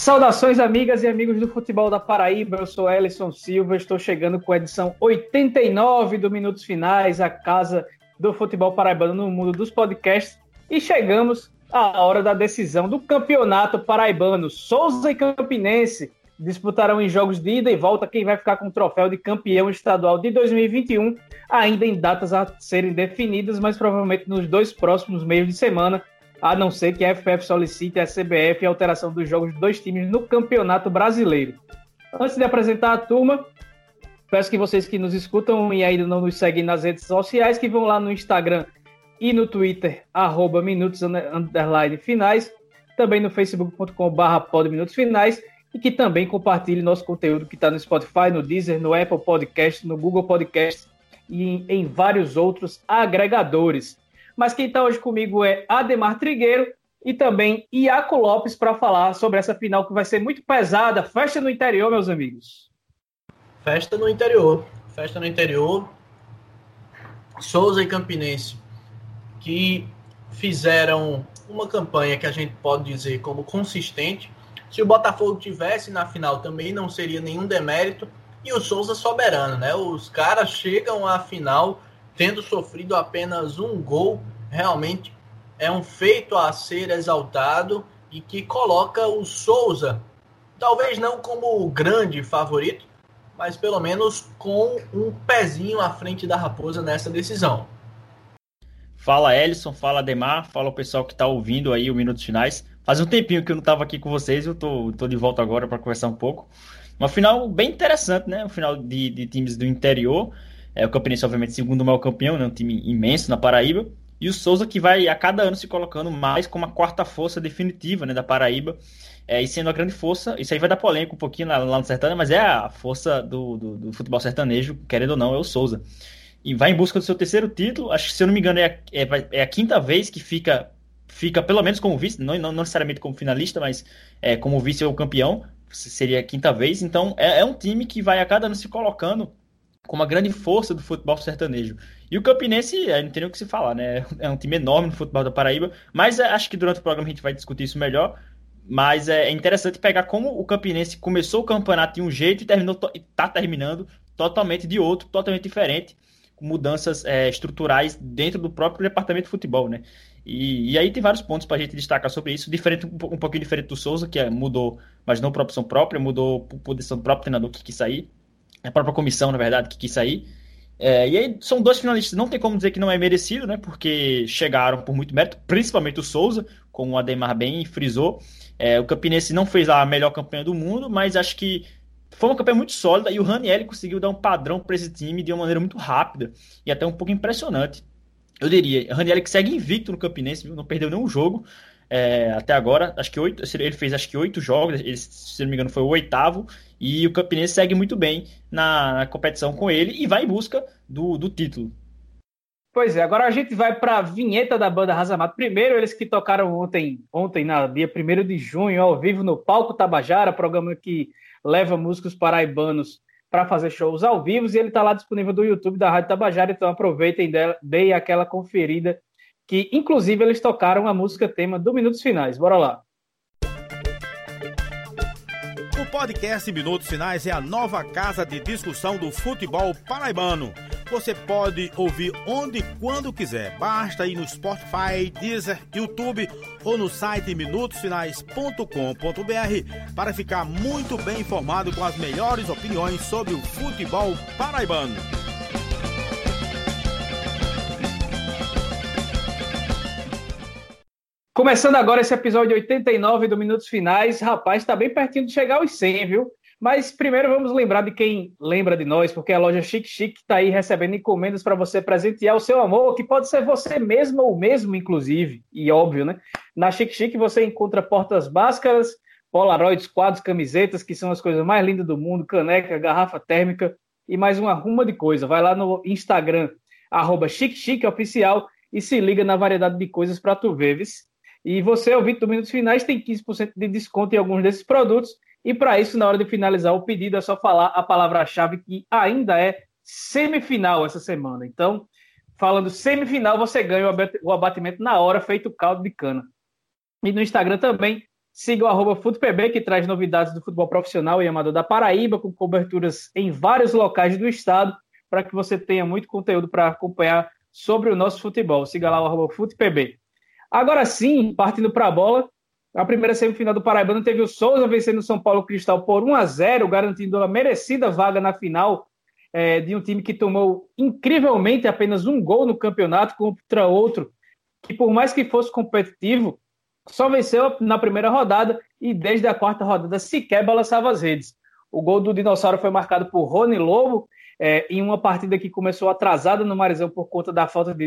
Saudações, amigas e amigos do futebol da Paraíba. Eu sou Ellison Silva, estou chegando com a edição 89 do Minutos Finais, a casa do futebol paraibano no mundo dos podcasts. E chegamos à hora da decisão do campeonato paraibano. Souza e Campinense disputarão em jogos de ida e volta quem vai ficar com o troféu de campeão estadual de 2021, ainda em datas a serem definidas, mas provavelmente nos dois próximos meios de semana a não ser que a FPF solicite a CBF a alteração dos jogos de dois times no Campeonato Brasileiro. Antes de apresentar a turma, peço que vocês que nos escutam e ainda não nos seguem nas redes sociais, que vão lá no Instagram e no Twitter, arroba minutos underline finais, também no facebook.com barra minutos finais, e que também compartilhe nosso conteúdo que está no Spotify, no Deezer, no Apple Podcast, no Google Podcast e em vários outros agregadores. Mas quem está hoje comigo é Ademar Trigueiro e também Iaco Lopes para falar sobre essa final que vai ser muito pesada. Festa no interior, meus amigos. Festa no interior. Festa no interior. Souza e Campinense, que fizeram uma campanha que a gente pode dizer como consistente. Se o Botafogo tivesse na final também não seria nenhum demérito. E o Souza soberano, né? Os caras chegam à final tendo sofrido apenas um gol, realmente é um feito a ser exaltado e que coloca o Souza, talvez não como o grande favorito, mas pelo menos com um pezinho à frente da Raposa nessa decisão. Fala Ellison, fala Demar, fala o pessoal que está ouvindo aí o Minutos Finais. Faz um tempinho que eu não estava aqui com vocês, eu tô, tô de volta agora para conversar um pouco. Uma final bem interessante, né? Um final de, de times do interior. É, o Campinense, obviamente, segundo maior campeão, né? um time imenso na Paraíba. E o Souza que vai a cada ano se colocando mais como a quarta força definitiva né, da Paraíba. É, e sendo a grande força, isso aí vai dar polêmica um pouquinho lá, lá no Sertânia, mas é a força do, do, do, futebol sertanejo, querendo ou não, é o Souza. E vai em busca do seu terceiro título, acho que se eu não me engano é a, é, é a quinta vez que fica, fica pelo menos como vice, não, não necessariamente como finalista, mas é, como vice ou campeão, seria a quinta vez. Então é, é um time que vai a cada ano se colocando com uma grande força do futebol sertanejo. E o Campinense, não tem nem o que se falar, né? É um time enorme no futebol da Paraíba, mas é, acho que durante o programa a gente vai discutir isso melhor. Mas é, é interessante pegar como o Campinense começou o campeonato de um jeito e terminou está terminando totalmente de outro, totalmente diferente, com mudanças é, estruturais dentro do próprio departamento de futebol, né? E, e aí tem vários pontos para a gente destacar sobre isso, diferente um, pouquinho diferente do Souza, que é, mudou, mas não por opção própria, mudou por decisão do próprio treinador que quis sair a própria comissão, na verdade, que quis sair. É, e aí são dois finalistas, não tem como dizer que não é merecido, né? Porque chegaram por muito mérito, principalmente o Souza, como o Ademar bem frisou. É, o Campinense não fez a melhor campanha do mundo, mas acho que foi uma campanha muito sólida e o Raniel conseguiu dar um padrão para esse time de uma maneira muito rápida e até um pouco impressionante. Eu diria, Raniel que segue invicto no Campinense, não perdeu nenhum jogo é, até agora. Acho que oito, ele fez acho que oito jogos, ele, se não me engano foi o oitavo e o Campinense segue muito bem na, na competição com ele e vai em busca do, do título. Pois é, agora a gente vai para a vinheta da banda Razamato. Primeiro, eles que tocaram ontem, ontem na dia 1 de junho, ao vivo no Palco Tabajara, programa que leva músicos paraibanos para fazer shows ao vivo, e ele está lá disponível do YouTube da Rádio Tabajara, então aproveitem, deem aquela conferida, que inclusive eles tocaram a música tema do Minutos Finais. Bora lá podcast Minutos Finais é a nova casa de discussão do futebol paraibano. Você pode ouvir onde e quando quiser. Basta ir no Spotify, Deezer, YouTube ou no site minutosfinais.com.br para ficar muito bem informado com as melhores opiniões sobre o futebol paraibano. Começando agora esse episódio 89 do Minutos Finais. Rapaz, está bem pertinho de chegar aos 100, viu? Mas primeiro vamos lembrar de quem lembra de nós, porque a loja Chic Chic está aí recebendo encomendas para você presentear o seu amor, que pode ser você mesmo ou mesmo, inclusive, e óbvio, né? Na Chic Chic você encontra portas báscaras, polaroids, quadros, camisetas, que são as coisas mais lindas do mundo, caneca, garrafa térmica e mais uma ruma de coisa. Vai lá no Instagram, arroba Chic Chic Oficial e se liga na variedade de coisas para tu ver, viu? E você, ouvinte do Minutos Finais, tem 15% de desconto em alguns desses produtos. E para isso, na hora de finalizar o pedido, é só falar a palavra-chave que ainda é semifinal essa semana. Então, falando semifinal, você ganha o abatimento na hora, feito caldo de cana. E no Instagram também, Siga o arroba FutePB, que traz novidades do futebol profissional e amador da Paraíba, com coberturas em vários locais do estado, para que você tenha muito conteúdo para acompanhar sobre o nosso futebol. Siga lá o arroba FutePB. Agora sim, partindo para a bola, a primeira semifinal do Paraibano teve o Souza vencendo o São Paulo Cristal por 1 a 0 garantindo a merecida vaga na final é, de um time que tomou incrivelmente apenas um gol no campeonato contra outro, que por mais que fosse competitivo, só venceu na primeira rodada e desde a quarta rodada sequer balançava as redes. O gol do Dinossauro foi marcado por Rony Lobo, é, em uma partida que começou atrasada no Marizão por conta da falta de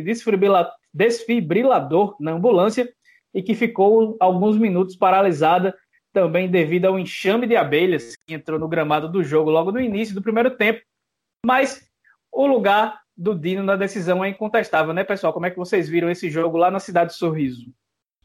desfibrilador na ambulância e que ficou alguns minutos paralisada também devido ao enxame de abelhas que entrou no gramado do jogo logo no início do primeiro tempo. Mas o lugar do Dino na decisão é incontestável, né, pessoal? Como é que vocês viram esse jogo lá na cidade de Sorriso?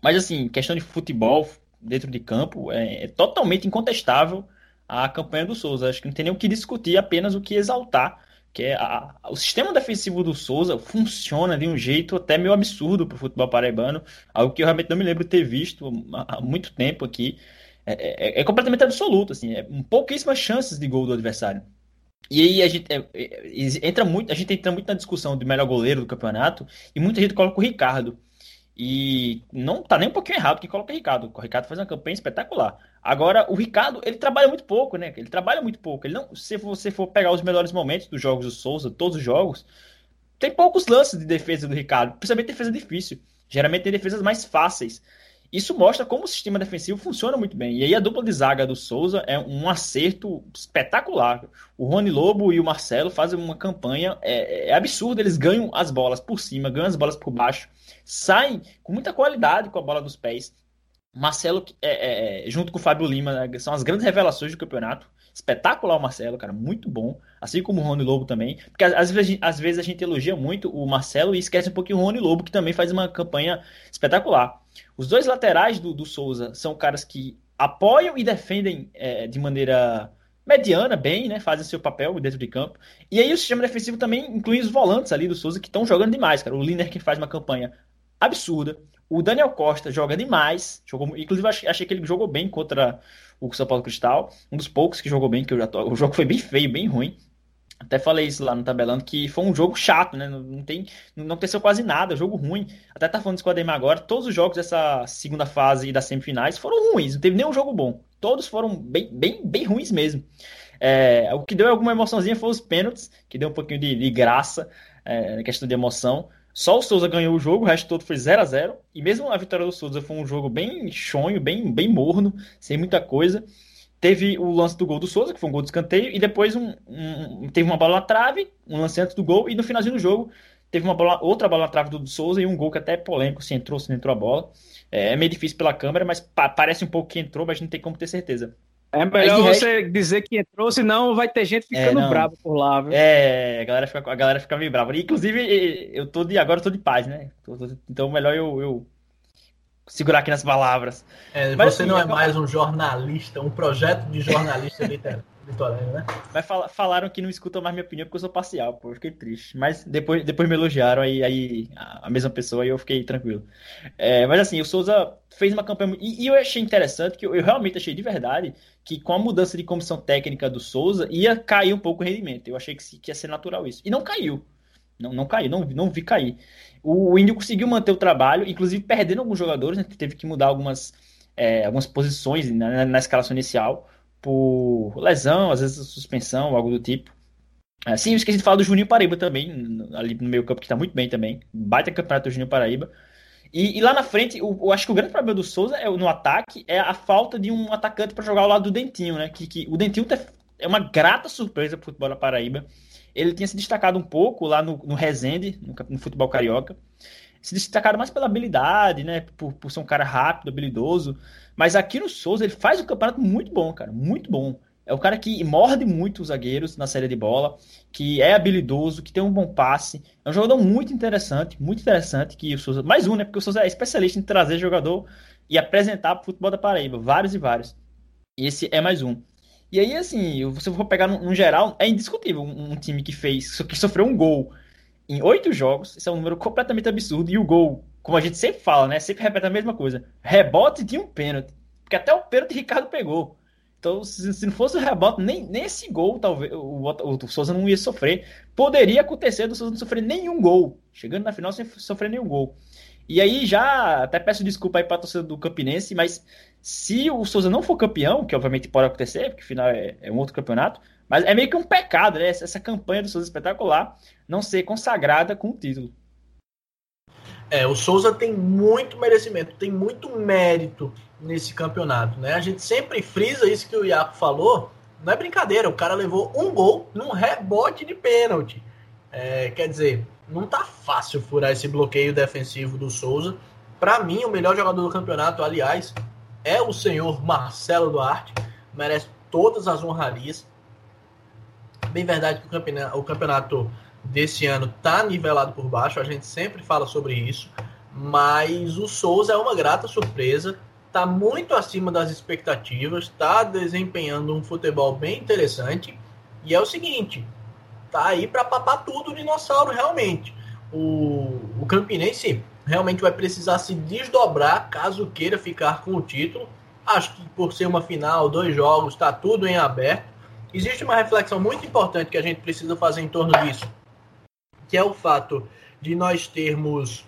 Mas assim, questão de futebol dentro de campo, é, é totalmente incontestável a campanha do Souza. Acho que não tem nem o que discutir, apenas o que exaltar. Que é a, o sistema defensivo do Souza funciona de um jeito até meio absurdo para o futebol paraibano, algo que eu realmente não me lembro ter visto há muito tempo aqui. É, é, é completamente absoluto, assim, é pouquíssimas chances de gol do adversário. E aí a gente é, é, entra muito, a gente entra muito na discussão do melhor goleiro do campeonato e muita gente coloca o Ricardo. E não tá nem um pouquinho errado que coloca o Ricardo. O Ricardo faz uma campanha espetacular. Agora, o Ricardo, ele trabalha muito pouco, né? Ele trabalha muito pouco. Ele não, se você for pegar os melhores momentos dos jogos do Souza, todos os jogos, tem poucos lances de defesa do Ricardo, principalmente defesa difícil. Geralmente tem defesas mais fáceis. Isso mostra como o sistema defensivo funciona muito bem. E aí a dupla de zaga do Souza é um acerto espetacular. O Rony Lobo e o Marcelo fazem uma campanha é, é absurda. Eles ganham as bolas por cima, ganham as bolas por baixo, saem com muita qualidade com a bola dos pés. Marcelo, é, é, junto com o Fábio Lima, né, são as grandes revelações do campeonato. Espetacular o Marcelo, cara, muito bom. Assim como o Rony Lobo também. Porque às vezes, às vezes a gente elogia muito o Marcelo e esquece um pouquinho o Rony Lobo, que também faz uma campanha espetacular. Os dois laterais do, do Souza são caras que apoiam e defendem é, de maneira mediana, bem, né? Fazem seu papel dentro de campo. E aí o sistema defensivo também inclui os volantes ali do Souza que estão jogando demais, cara. O Liner que faz uma campanha absurda. O Daniel Costa joga demais. Jogou, inclusive, achei, que ele jogou bem contra o São Paulo Cristal. Um dos poucos que jogou bem, que eu já tô, o jogo foi bem feio, bem ruim. Até falei isso lá no tabelando, que foi um jogo chato, né? Não, tem, não aconteceu quase nada, jogo ruim. Até tá falando isso com o Ademar agora, todos os jogos dessa segunda fase e das semifinais foram ruins, não teve nenhum jogo bom. Todos foram bem, bem, bem ruins mesmo. É, o que deu alguma emoçãozinha foi os pênaltis, que deu um pouquinho de, de graça é, questão de emoção. Só o Souza ganhou o jogo, o resto todo foi 0 a 0 E mesmo a vitória do Souza foi um jogo bem chonho, bem, bem morno, sem muita coisa teve o lance do gol do Souza, que foi um gol de escanteio, e depois um, um, teve uma bola na trave, um lance antes do gol, e no finalzinho do jogo teve uma bola, outra bola na trave do, do Souza e um gol que até é polêmico, se entrou, se não entrou a bola. É, é meio difícil pela câmera, mas pa parece um pouco que entrou, mas não tem como ter certeza. É melhor você resto... dizer que entrou, senão vai ter gente ficando é, brava por lá, viu? É, a galera fica, a galera fica meio brava. Inclusive, eu tô de, agora eu tô de paz, né? Então melhor eu, eu segurar aqui nas palavras. É, Mas, você assim, não é mais um jornalista, um projeto de jornalista literário. Né? Mas fal falaram que não escutam mais minha opinião porque eu sou parcial, pô. Eu fiquei triste. Mas depois, depois me elogiaram, aí, aí a mesma pessoa e eu fiquei tranquilo. É, mas assim, o Souza fez uma campanha. E, e eu achei interessante, que eu, eu, realmente achei de verdade, que com a mudança de comissão técnica do Souza ia cair um pouco o rendimento. Eu achei que, que ia ser natural isso. E não caiu. Não, não caiu, não, não vi cair. O, Índio conseguiu manter o trabalho, inclusive perdendo alguns jogadores, né, teve que mudar algumas, é, algumas posições na, na, escalação inicial por lesão, às vezes suspensão, algo do tipo. É, sim, esqueci de falar do Juninho Paraíba também, ali no meio campo, que está muito bem também. Baita campeonato do Juninho Paraíba. E, e, lá na frente, eu, eu, acho que o grande problema do Souza é, no ataque é a falta de um atacante para jogar ao lado do Dentinho, né? Que, que o Dentinho é uma grata surpresa para o futebol da Paraíba ele tinha se destacado um pouco lá no, no Resende, no, no, futebol carioca. Se destacado mais pela habilidade, né? Por, por ser um cara rápido, habilidoso. Mas aqui no Souza ele faz um campeonato muito bom, cara. Muito bom. É o cara que morde muito os zagueiros na série de bola, que é habilidoso, que tem um bom passe. É um jogador muito interessante, muito interessante. Que o Souza. Mais um, né? Porque o Souza é especialista em trazer jogador e apresentar para o futebol da Paraíba. Vários e vários. E esse é mais um. E aí, assim, se eu for pegar no, no geral, é indiscutível um, um, time que fez, que sofreu um gol em oito jogos, isso é um número completamente absurdo, e o gol, como a gente sempre fala, né, sempre repete a mesma coisa, rebote de um pênalti. porque até o pênalti Ricardo pegou. Então, se, se, não fosse o rebote, nem, nem esse gol, talvez, o, o, o Souza não ia sofrer. Poderia acontecer do Souza não sofrer nenhum gol. Chegando na final sem sofrer nenhum gol. E aí já até peço desculpa aí para a torcida do Campinense, mas se o Souza não for campeão, que obviamente pode acontecer, porque afinal é, é um outro campeonato, mas é meio que um pecado, né? Essa, essa campanha do Souza espetacular não ser consagrada com o título. É, o Souza tem muito merecimento, tem muito mérito nesse campeonato, né? A gente sempre frisa isso que o Iaco falou, não é brincadeira, o cara levou um gol num rebote de pênalti. É, quer dizer, não tá fácil furar esse bloqueio defensivo do Souza. Para mim, o melhor jogador do campeonato, aliás, é o senhor Marcelo Duarte. Merece todas as honrarias. Bem verdade que o campeonato, o campeonato desse ano tá nivelado por baixo, a gente sempre fala sobre isso. Mas o Souza é uma grata surpresa. Tá muito acima das expectativas, está desempenhando um futebol bem interessante. E é o seguinte, tá aí para papar tudo o dinossauro realmente. O, o Campinense realmente vai precisar se desdobrar caso queira ficar com o título. Acho que por ser uma final, dois jogos, está tudo em aberto. Existe uma reflexão muito importante que a gente precisa fazer em torno disso, que é o fato de nós termos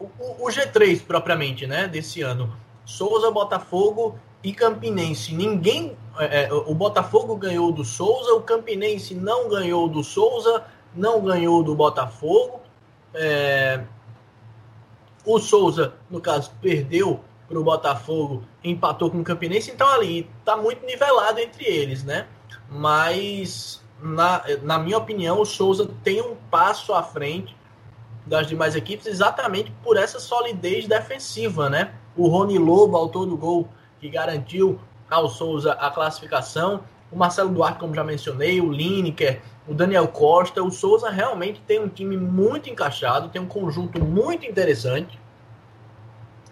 o, o G3 propriamente, né, desse ano. Souza, Botafogo e Campinense. Ninguém. É, é, o Botafogo ganhou do Souza, o Campinense não ganhou do Souza, não ganhou do Botafogo. É, o Souza, no caso, perdeu para o Botafogo, empatou com o Campinense, então ali está muito nivelado entre eles, né? Mas, na, na minha opinião, o Souza tem um passo à frente das demais equipes exatamente por essa solidez defensiva, né? O Rony Lobo, autor do gol que garantiu ao Souza a classificação. O Marcelo Duarte, como já mencionei, o Lineker, o Daniel Costa. O Souza realmente tem um time muito encaixado, tem um conjunto muito interessante.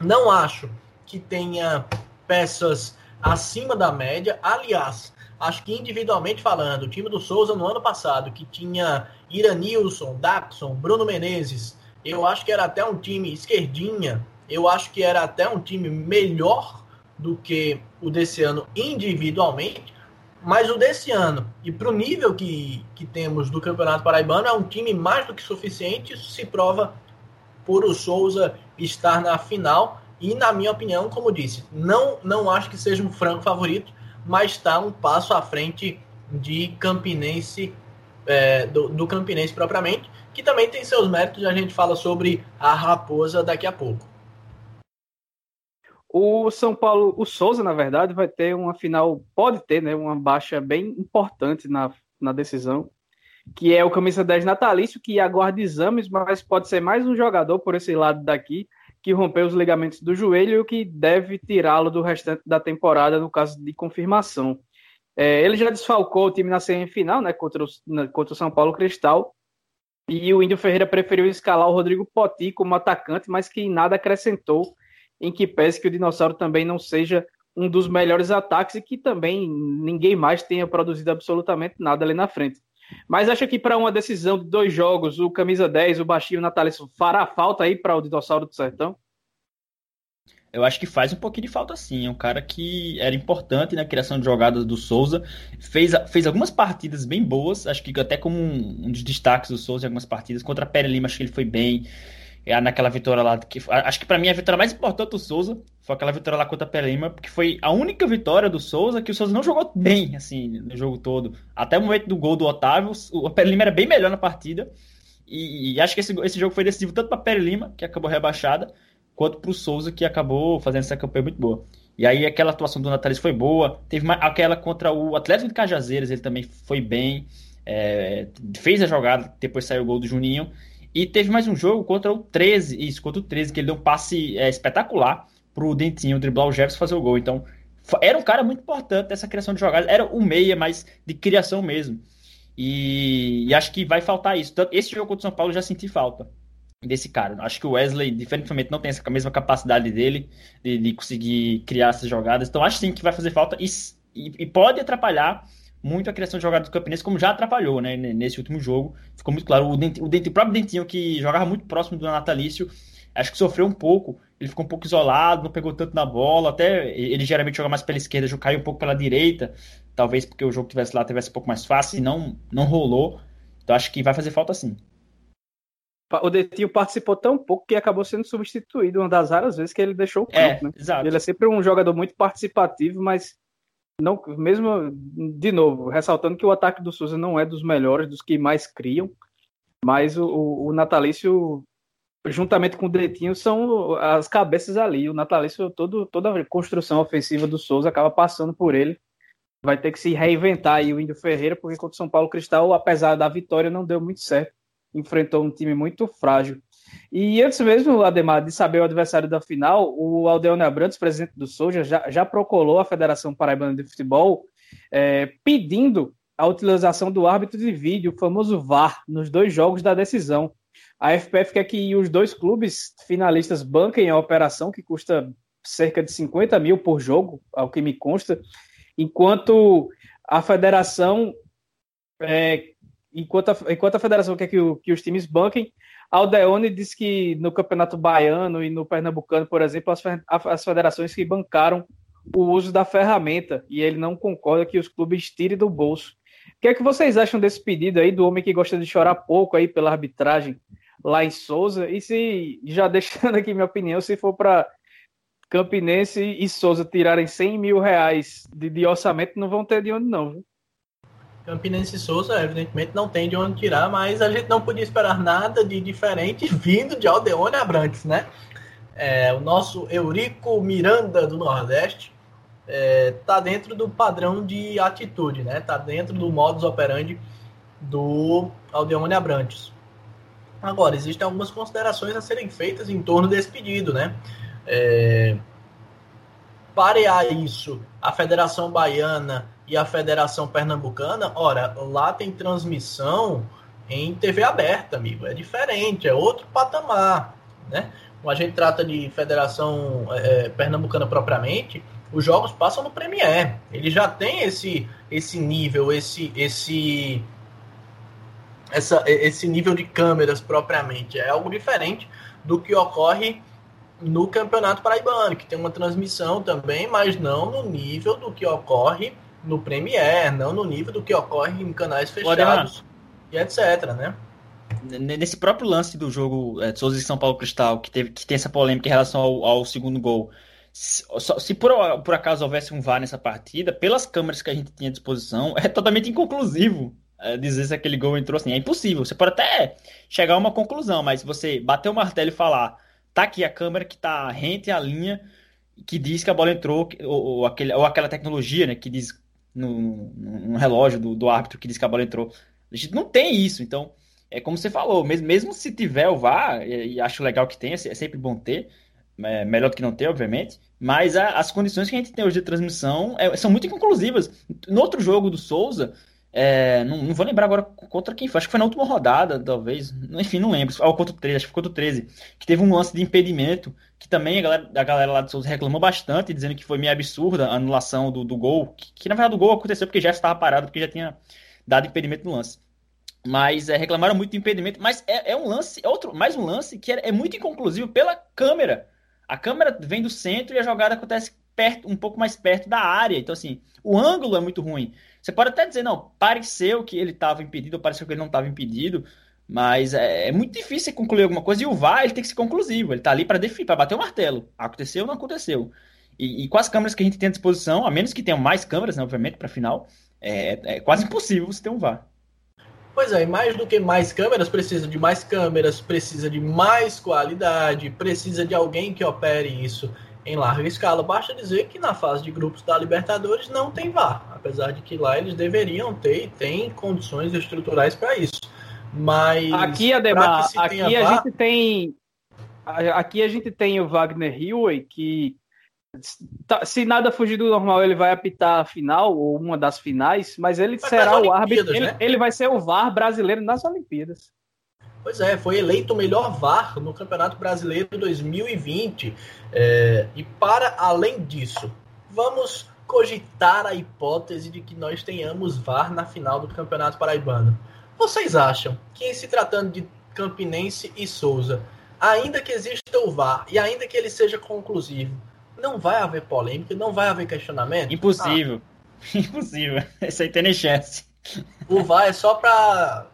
Não acho que tenha peças acima da média. Aliás, acho que individualmente falando, o time do Souza no ano passado, que tinha Iranilson, Daxon, Bruno Menezes, eu acho que era até um time esquerdinha, eu acho que era até um time melhor do que o desse ano individualmente, mas o desse ano, e para o nível que, que temos do Campeonato Paraibano, é um time mais do que suficiente. Isso se prova por o Souza estar na final. E, na minha opinião, como disse, não, não acho que seja um franco favorito, mas está um passo à frente de Campinense, é, do, do Campinense propriamente, que também tem seus méritos. A gente fala sobre a Raposa daqui a pouco. O São Paulo, o Souza, na verdade, vai ter uma final, pode ter, né, uma baixa bem importante na, na decisão, que é o camisa 10 natalício, que aguarda exames, mas pode ser mais um jogador por esse lado daqui, que rompeu os ligamentos do joelho e que deve tirá-lo do restante da temporada no caso de confirmação. É, ele já desfalcou o time na semifinal, né, contra o, contra o São Paulo Cristal, e o Índio Ferreira preferiu escalar o Rodrigo Poti como atacante, mas que nada acrescentou em que pese que o dinossauro também não seja um dos melhores ataques e que também ninguém mais tenha produzido absolutamente nada ali na frente. Mas acha que para uma decisão de dois jogos, o camisa 10, o baixinho Natalício, fará falta aí para o dinossauro do sertão? Eu acho que faz um pouquinho de falta sim. É um cara que era importante na criação de jogadas do Souza. Fez, fez algumas partidas bem boas. Acho que até como um, um dos destaques do Souza em algumas partidas. Contra a Pere Lima, acho que ele foi bem é naquela vitória lá. Que, acho que para mim a vitória mais importante do Souza foi aquela vitória lá contra a Pelima, porque foi a única vitória do Souza que o Souza não jogou bem, assim, no jogo todo. Até o momento do gol do Otávio, o Pelima era bem melhor na partida. E, e acho que esse, esse jogo foi decisivo tanto para Pelima, que acabou rebaixada, quanto para o Souza, que acabou fazendo essa campanha muito boa. E aí aquela atuação do Natalis foi boa. Teve uma, aquela contra o Atlético de Cajazeiras, ele também foi bem. É, fez a jogada, depois saiu o gol do Juninho. E teve mais um jogo contra o 13, isso, contra o 13, que ele deu um passe é, espetacular pro Dentinho driblar o Jefferson fazer o gol. Então, era um cara muito importante dessa criação de jogadas. Era o meia, mas de criação mesmo. E, e, acho que vai faltar isso. Então, esse jogo contra o São Paulo eu já senti falta desse cara. Acho que o Wesley, diferentemente, não tem essa mesma capacidade dele de, de conseguir criar essas jogadas. Então, acho sim que vai fazer falta e, e, e pode atrapalhar muito a criação de jogadas do Campinense, como já atrapalhou, né? Nesse último jogo. Ficou muito claro. O, Dentinho, o, Dentinho, o próprio Dentinho, que jogava muito próximo do Natalício, acho que sofreu um pouco. Ele ficou um pouco isolado, não pegou tanto na bola. Até ele geralmente joga mais pela esquerda, já caiu um pouco pela direita. Talvez porque o jogo tivesse lá tivesse um pouco mais fácil e não, não rolou. Então acho que vai fazer falta sim. O Detinho participou tão pouco que acabou sendo substituído uma das raras vezes que ele deixou o campo. É, né? exato. Ele é sempre um jogador muito participativo, mas não, mesmo de novo, ressaltando que o ataque do Souza não é dos melhores, dos que mais criam, mas o, o, Natalício, juntamente com o Detinho, são as cabeças ali. O Natalício, todo, toda a construção ofensiva do Souza acaba passando por ele. Vai ter que se reinventar aí o Índio Ferreira, porque contra o São Paulo Cristal, apesar da vitória, não deu muito certo. Enfrentou um time muito frágil. E antes mesmo, Ademar, de saber o adversário da final, o Aldeone Abrantes, presidente do Souza, já, já procolou a Federação Paraibana de Futebol é, pedindo a utilização do árbitro de vídeo, o famoso VAR, nos dois jogos da decisão. A FPF quer que os dois clubes finalistas banquem a operação, que custa cerca de 50 mil por jogo, ao que me consta, enquanto a federação é, enquanto, a, enquanto a federação quer que, o, que os times banquem, Aldeone disse que no Campeonato Baiano e no Pernambucano, por exemplo, as, as federações que bancaram o uso da ferramenta e ele não concorda que os clubes tirem do bolso. O que é que vocês acham desse pedido aí do homem que gosta de chorar pouco aí pela arbitragem lá em Souza? E se, já deixando aqui minha opinião, se for para Campinense e Souza tirarem 100 mil reais de, de orçamento, não vão ter de onde não, viu? Campinense Souza, evidentemente, não tem de onde tirar, mas a gente não podia esperar nada de diferente vindo de Aldeone Abrantes, né? É, o nosso Eurico Miranda do Nordeste é, tá dentro do padrão de atitude, né? Tá dentro do modus operandi do Aldeone Abrantes. Agora, existem algumas considerações a serem feitas em torno desse pedido, né? É, parear isso, a Federação Baiana e a Federação Pernambucana, ora, lá tem transmissão em TV aberta, amigo. É diferente, é outro patamar, né? Quando a gente trata de Federação é, Pernambucana propriamente, os jogos passam no Premier. Ele já tem esse esse nível, esse esse essa, esse nível de câmeras propriamente. É algo diferente do que ocorre no Campeonato Paraibano, que tem uma transmissão também, mas não no nível do que ocorre no Premiere, não no nível do que ocorre em canais fechados e etc, né? Nesse próprio lance do jogo é, Souza e São Paulo Cristal, que, teve, que tem essa polêmica em relação ao, ao segundo gol, se, se por, por, acaso houvesse um VAR nessa partida, pelas câmeras que a gente tinha à disposição, é totalmente inconclusivo é, dizer se aquele gol entrou assim. É impossível. Você pode até chegar a uma conclusão, mas se você bater o martelo e falar, tá aqui a câmera que tá rente à linha, que diz que a bola entrou, ou, ou, aquele, ou aquela tecnologia, né, que diz no, no, relógio do, do árbitro que diz que a bola entrou. A gente não tem isso, então é como você falou, mesmo, mesmo se tiver o VAR, e, e acho legal que tenha, é sempre bom ter, é, melhor do que não ter, obviamente, mas a, as condições que a gente tem hoje de transmissão é, são muito inconclusivas. No outro jogo do Souza, é, não, não, vou lembrar agora contra quem foi, acho que foi na última rodada, talvez, enfim, não lembro, ou contra o 13, acho que foi contra o 13, que teve um lance de impedimento, que também a galera, a galera lá do Souza reclamou bastante, dizendo que foi meio absurda a anulação do, do gol, que, que, na verdade o gol aconteceu porque já estava parado, porque já tinha dado impedimento no lance. Mas é, reclamaram muito do impedimento, mas é, é um lance, é outro, mais um lance que é, é muito inconclusivo pela câmera. A câmera vem do centro e a jogada acontece perto, um pouco mais perto da área. Então, assim, o ângulo é muito ruim. Você pode até dizer, não, pareceu que ele estava impedido, ou pareceu que ele não estava impedido, mas é, é, muito difícil concluir alguma coisa. E o VAR ele tem que ser conclusivo, ele está ali para definir, para bater o martelo. Aconteceu ou não aconteceu. E, e, com as câmeras que a gente tem à disposição, a menos que tenham mais câmeras, né, obviamente, para final, é, é quase impossível você ter um VAR. Pois é, mais do que mais câmeras, precisa de mais câmeras, precisa de mais qualidade, precisa de alguém que opere isso em larga escala. Basta dizer que na fase de grupos da Libertadores não tem VAR, apesar de que lá eles deveriam ter e têm condições estruturais para isso. Mas aqui, Ademar, aqui a VAR... gente tem aqui a gente tem o Wagner Hillway que tá, se nada fugir do normal, ele vai apitar a final ou uma das finais, mas ele mas será o árbitro. Né? Ele, ele vai ser o VAR brasileiro nas Olimpíadas. Pois é, foi eleito o melhor VAR no Campeonato Brasileiro 2020. É, e para além disso, vamos cogitar a hipótese de que nós tenhamos VAR na final do Campeonato Paraibano. Vocês acham que, em se tratando de Campinense e Souza, ainda que exista o VAR e ainda que ele seja conclusivo, não vai haver polêmica, não vai haver questionamento? Impossível. Ah. Impossível. Isso aí tem nem chance. O VAR é só para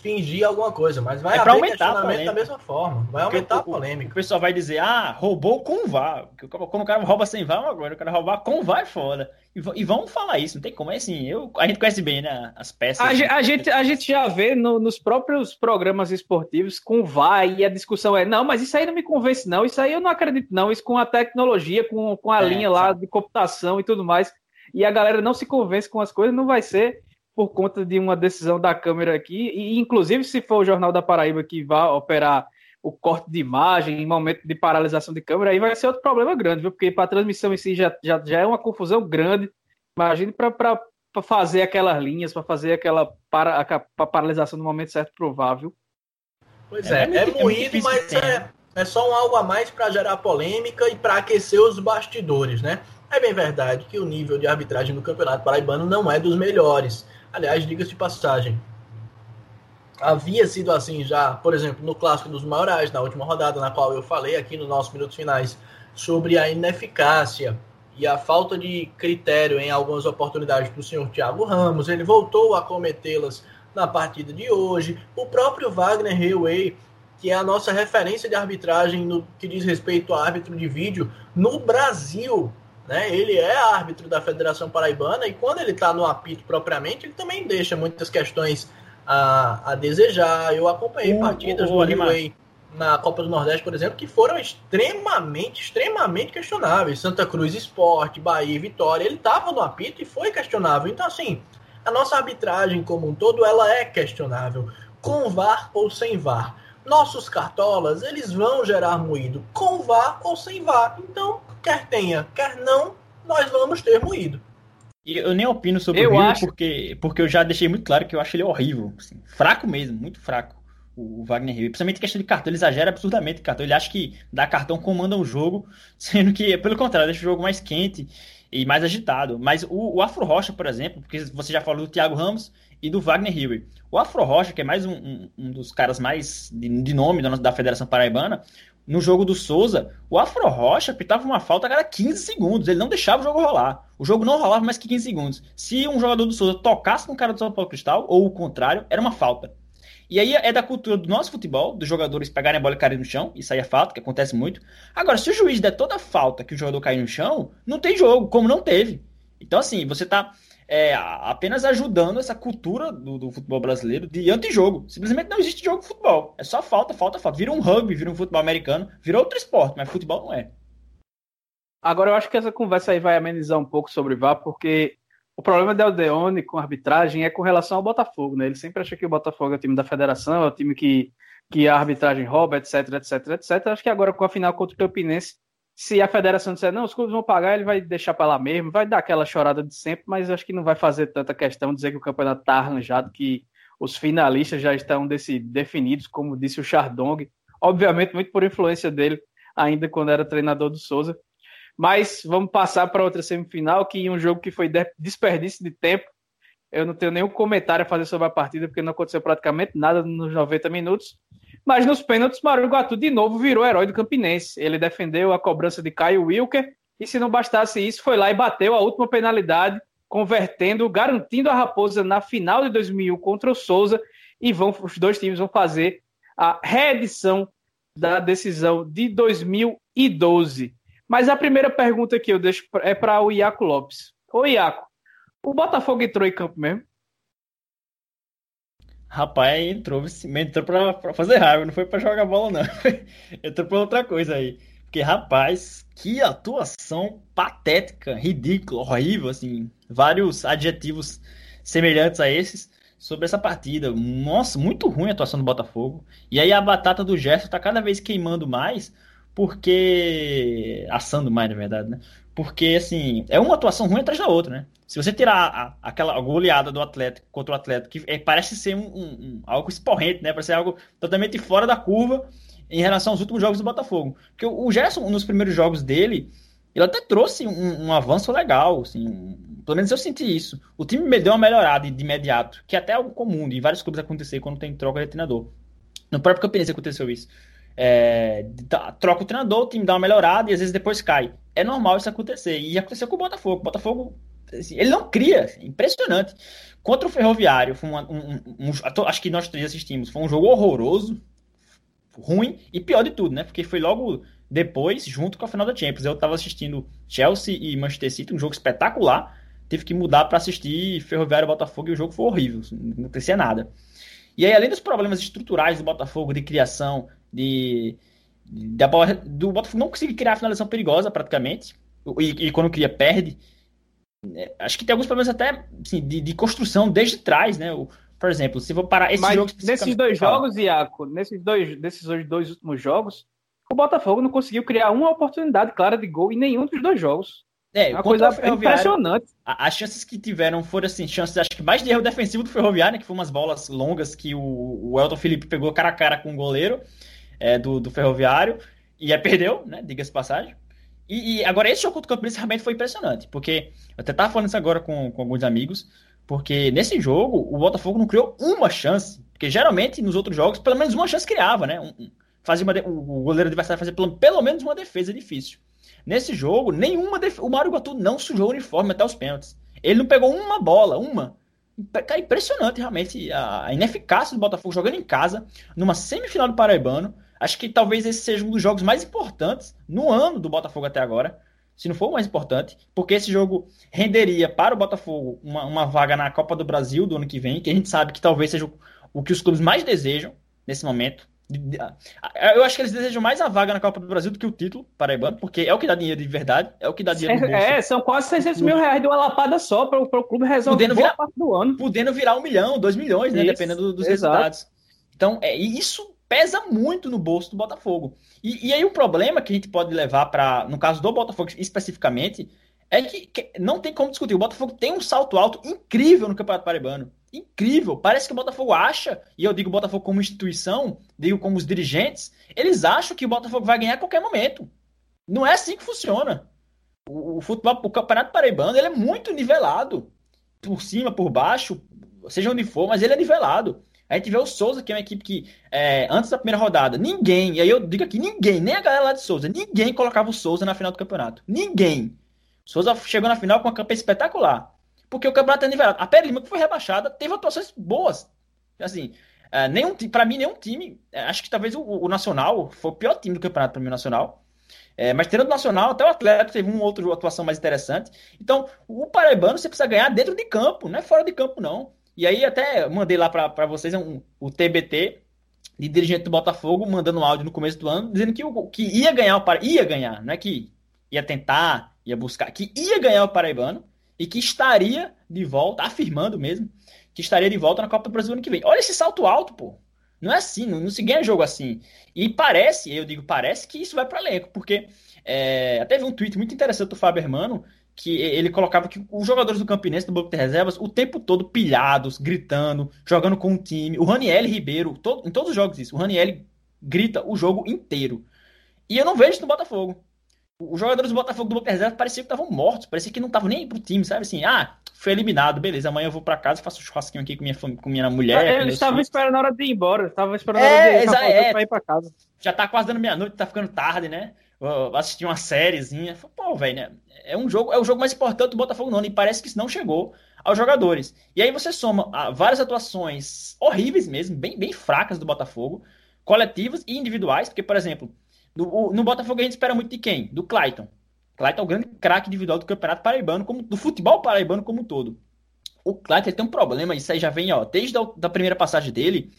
fingir alguma coisa, mas vai é haver questionamento da mesma forma. Vai Porque aumentar a polêmica. O pessoal vai dizer, ah, roubou com VAR. Quando o cara rouba sem VAR, agora o cara roubar com VAR é foda. E, e vamos falar isso, não tem como. É assim, eu, a gente conhece bem, né, as peças. A, a gente, a gente já vê no, nos próprios programas esportivos com VAR e a discussão é, não, mas isso aí não me convence não, isso aí eu não acredito não, isso com a tecnologia, com, com a é, linha lá de computação e tudo mais, e a galera não se convence com as coisas, não vai ser por conta de uma decisão da Câmara aqui, e inclusive se for o Jornal da Paraíba que vai operar o corte de imagem em momento de paralisação de câmera, aí vai ser outro problema grande, viu? Porque para a transmissão em si já, já, já é uma confusão grande. Imagine para fazer aquelas linhas, para fazer aquela para, a, paralisação no momento certo provável. Pois é, é, é, é moído, mas é, é só um algo a mais para gerar polêmica e para aquecer os bastidores, né? É bem verdade que o nível de arbitragem no Campeonato Paraibano não é dos melhores. Aliás, diga-se de passagem, havia sido assim já, por exemplo, no Clássico dos Maiorais, na última rodada, na qual eu falei aqui nos nossos minutos finais sobre a ineficácia e a falta de critério em algumas oportunidades do senhor Thiago Ramos. Ele voltou a cometê-las na partida de hoje. O próprio Wagner Hayway, que é a nossa referência de arbitragem no que diz respeito ao árbitro de vídeo no Brasil, né? Ele é árbitro da Federação Paraibana e quando ele está no apito propriamente, ele também deixa muitas questões a, a desejar. Eu acompanhei uh, partidas uh, do Rio na Copa do Nordeste, por exemplo, que foram extremamente, extremamente questionáveis. Santa Cruz Esporte, Bahia Vitória, ele estava no apito e foi questionável. Então, assim, a nossa arbitragem como um todo, ela é questionável, com VAR ou sem VAR. Nossos cartolas, eles vão gerar moído, com VAR ou sem VAR. Então, quer tenha, quer não, nós vamos ter moído. E eu nem opino sobre eu o Rio, acho... porque, porque eu já deixei muito claro que eu acho ele horrível. Assim, fraco mesmo, muito fraco. O Wagner Rio. Principalmente questão de cartão, ele exagera absurdamente cartão. Ele acha que dar cartão comanda o jogo, sendo que, pelo contrário, deixa o jogo mais quente e mais agitado. Mas o, o Afro Rocha, por exemplo, porque você já falou do Thiago Ramos e do Wagner Hill. O Afro Rocha, que é mais um, um, um dos caras mais de, de nome da, da Federação Paraibana, no jogo do Souza, o Afro Rocha pitava uma falta a cada 15 segundos. Ele não deixava o jogo rolar. O jogo não rolava mais que 15 segundos. Se um jogador do Souza tocasse no cara do São Paulo Cristal, ou o contrário, era uma falta. E aí é da cultura do nosso futebol, dos jogadores pegarem a bola e caírem no chão, isso aí é que acontece muito. Agora, se o juiz der toda a falta que o jogador cair no chão, não tem jogo, como não teve. Então, assim, você tá é, apenas ajudando essa cultura do, do, futebol brasileiro de antijogo. Simplesmente não existe jogo de futebol. É só falta, falta, falta. Vira um rugby, vira um futebol americano, vira outro esporte, mas futebol não é. Agora eu acho que essa conversa aí vai amenizar um pouco sobre o VAR, porque o problema da Aldeone com a arbitragem é com relação ao Botafogo, né? Ele sempre acha que o Botafogo é o time da federação, é o time que, que a arbitragem rouba, etc, etc, etc. Acho que agora com a final contra o Campinense se a federação disser, não, os clubes vão pagar, ele vai deixar para lá mesmo, vai dar aquela chorada de sempre, mas acho que não vai fazer tanta questão dizer que o campeonato está arranjado, que os finalistas já estão desse, definidos, como disse o Chardong, obviamente muito por influência dele, ainda quando era treinador do Souza. Mas vamos passar para outra semifinal, que em um jogo que foi desperdício de tempo, eu não tenho nenhum comentário a fazer sobre a partida, porque não aconteceu praticamente nada nos 90 minutos. Mas nos pênaltis, Maruguatu de novo virou herói do Campinense. Ele defendeu a cobrança de Caio Wilker e, se não bastasse isso, foi lá e bateu a última penalidade, convertendo, garantindo a Raposa na final de 2001 contra o Souza. E vão, os dois times vão fazer a reedição da decisão de 2012. Mas a primeira pergunta que eu deixo é para o Iaco Lopes. Ô Iaco, o Botafogo entrou em campo mesmo? Rapaz, entrou, entrou pra, pra fazer raiva, não foi pra jogar bola, não. entrou pra outra coisa aí. Porque, rapaz, que atuação patética, ridícula, horrível, assim. Vários adjetivos semelhantes a esses sobre essa partida. Nossa, muito ruim a atuação do Botafogo. E aí a batata do Gerson tá cada vez queimando mais, porque. assando mais, na verdade, né? Porque, assim, é uma atuação ruim atrás da outra, né? Se você tirar a, aquela goleada do Atlético contra o Atlético, que é, parece ser um, um, um, algo esporrente, né? Parece ser algo totalmente fora da curva em relação aos últimos jogos do Botafogo. Porque o, o Gerson, nos primeiros jogos dele, ele até trouxe um, um, avanço legal, assim, pelo menos eu senti isso. O time me deu uma melhorada de imediato, que é até é algo comum, de vários clubes acontecer quando tem troca de treinador. No próprio Campinense aconteceu isso. É, troca o treinador, o time dá uma melhorada e às vezes depois cai. É normal isso acontecer. E aconteceu com o Botafogo. O Botafogo, assim, ele não cria, impressionante. Contra o Ferroviário, foi um, um, um, acho que nós três assistimos, foi um jogo horroroso, ruim e pior de tudo, né? Porque foi logo depois, junto com a final da Champions. Eu estava assistindo Chelsea e Manchester City, um jogo espetacular. Tive que mudar para assistir Ferroviário e Botafogo e o jogo foi horrível, não acontecia nada. E aí, além dos problemas estruturais do Botafogo, de criação, de, de bola, do Botafogo não conseguir criar a finalização perigosa praticamente, e, e quando cria, perde. É, acho que tem alguns problemas até assim, de, de, construção desde trás, né? O, por exemplo, se for parar esses jogos. Nesses dois jogos, Iaco, nesses dois, desses dois últimos jogos, o Botafogo não conseguiu criar uma oportunidade clara de gol em nenhum dos dois jogos. É, uma coisa impressionante. As chances que tiveram foram assim, chances acho que mais de erro defensivo do Ferroviário, né, que foram umas bolas longas que o, o Elton Felipe pegou cara a cara com o goleiro é, do, do Ferroviário e aí perdeu, né, diga-se passagem. E, e, agora esse jogo contra o Campinense realmente foi impressionante, porque eu até tava falando isso agora com, com alguns amigos, porque nesse jogo o Botafogo não criou uma chance, porque geralmente nos outros jogos pelo menos uma chance criava, né, um, fazia uma, o goleiro adversário fazia pelo, pelo menos uma defesa difícil. Nesse jogo, nenhuma def... o Mário Guatu não sujou o uniforme até os pênaltis. Ele não pegou uma bola, uma. É impressionante realmente a ineficácia do Botafogo jogando em casa, numa semifinal do Paraibano. Acho que talvez esse seja um dos jogos mais importantes no ano do Botafogo até agora. Se não for o mais importante, porque esse jogo renderia para o Botafogo uma, uma vaga na Copa do Brasil do ano que vem, que a gente sabe que talvez seja o, o que os clubes mais desejam nesse momento. Eu acho que eles desejam mais a vaga na Copa do Brasil do que o título paraibano, porque é o que dá dinheiro de verdade, é o que dá dinheiro. É, são quase 600 mil reais de uma lapada só para o clube resolver podendo virar, parte do ano. Podendo virar um milhão, dois milhões, né? Isso, dependendo dos exato. resultados. Então, é, isso pesa muito no bolso do Botafogo. E, e aí o problema que a gente pode levar para, no caso do Botafogo especificamente, é que, que, não tem como discutir. O Botafogo tem um salto alto incrível no Campeonato Paraibano incrível. Parece que o Botafogo acha, e eu digo Botafogo como instituição, digo como os dirigentes, eles acham que o Botafogo vai ganhar a qualquer momento. Não é assim que funciona. O, o futebol, o Campeonato Paraibano, ele é muito nivelado. Por cima, por baixo, seja onde for, mas ele é nivelado. A gente vê o Souza, que é uma equipe que, é, antes da primeira rodada, ninguém, e aí eu digo aqui, ninguém, nem a galera lá de Souza, ninguém colocava o Souza na final do campeonato. Ninguém. O Souza chegou na final com uma campanha espetacular porque o campeonato é nivelado. A Pere Lima, que foi rebaixada, teve atuações boas. Assim, é, nenhum, para mim, nenhum time. É, acho que talvez o, o, Nacional foi o pior time do campeonato para mim, o Nacional. É, mas tendo o Nacional, até o Atlético teve uma outra atuação mais interessante. Então, o Paraibano você precisa ganhar dentro de campo, não é fora de campo, não. E aí, até mandei lá para vocês um, o TBT de dirigente do Botafogo mandando um áudio no começo do ano dizendo que, o, que ia ganhar o. Ia ganhar, não é que ia tentar, ia buscar, que ia ganhar o Paraibano e que estaria de volta, afirmando mesmo, que estaria de volta na Copa do Brasil ano que vem. Olha esse salto alto, pô. Não é assim, não, não se ganha jogo assim. E parece, eu digo parece, que isso vai para elenco, porque é, até vi um tweet muito interessante do Fábio Hermano, que ele colocava que os jogadores do Campinense, do banco de reservas, o tempo todo pilhados, gritando, jogando com o time. O Raniel Ribeiro, todo, em todos os jogos isso, o Raniel grita o jogo inteiro. E eu não vejo isso no Botafogo os jogadores do Botafogo do Boca Reserva pareciam que estavam mortos, parecia que não estavam nem pro time, sabe? Assim, ah, foi eliminado, beleza, amanhã eu vou para casa, faço um churrasquinho aqui com minha, com minha mulher. Ah, eles estavam esperando a hora de ir embora, estavam esperando a hora é, de ir, é, pra ir pra casa. Já tá quase dando meia-noite, tá ficando tarde, né? Assistir uma sériezinha. Pô, velho, né? É um jogo, é o jogo mais importante do Botafogo não, e parece que isso não chegou aos jogadores. E aí você soma ah, várias atuações horríveis mesmo, bem, bem fracas do Botafogo, coletivas e individuais, porque, por exemplo, no, no Botafogo a gente espera muito de quem? Do Clayton. Clayton é o grande craque individual do Campeonato Paraibano, como, do futebol paraibano como um todo. O Clayton tem um problema, isso aí já vem, ó, desde a da primeira passagem dele,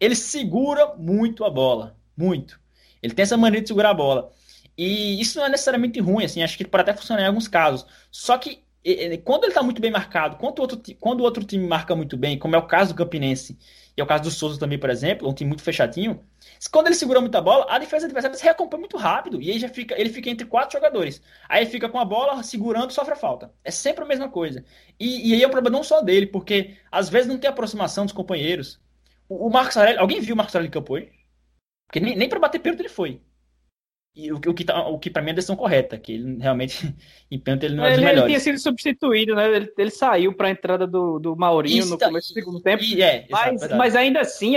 ele segura muito a bola, muito. Ele tem essa maneira de segurar a bola. E isso não é necessariamente ruim, assim, acho que pode até funcionar em alguns casos. Só que quando ele está muito bem marcado, quando o, outro, quando o outro time marca muito bem, como é o caso do Campinense, e é o caso do Souza também, por exemplo, um time muito fechadinho, quando ele segura muita bola, a defesa adversária se recompõe muito rápido. E aí já fica, ele fica entre quatro jogadores. Aí ele fica com a bola, segurando, sofre a falta. É sempre a mesma coisa. E, e aí é um problema não só dele, porque às vezes não tem aproximação dos companheiros. O, o Marcos Aurélio, alguém viu o Marcos Aurélio em campo hoje? Porque nem, nem para bater pênalti ele foi. E o, o que, tá, o que para mim é a decisão correta, que ele realmente, em pênalti, ele não é ele, dos melhores. Ele tinha sido substituído, né? Ele, ele saiu para a entrada do, do Maurinho Isso, no começo do segundo tempo. E, é, mas, exato, mas ainda assim,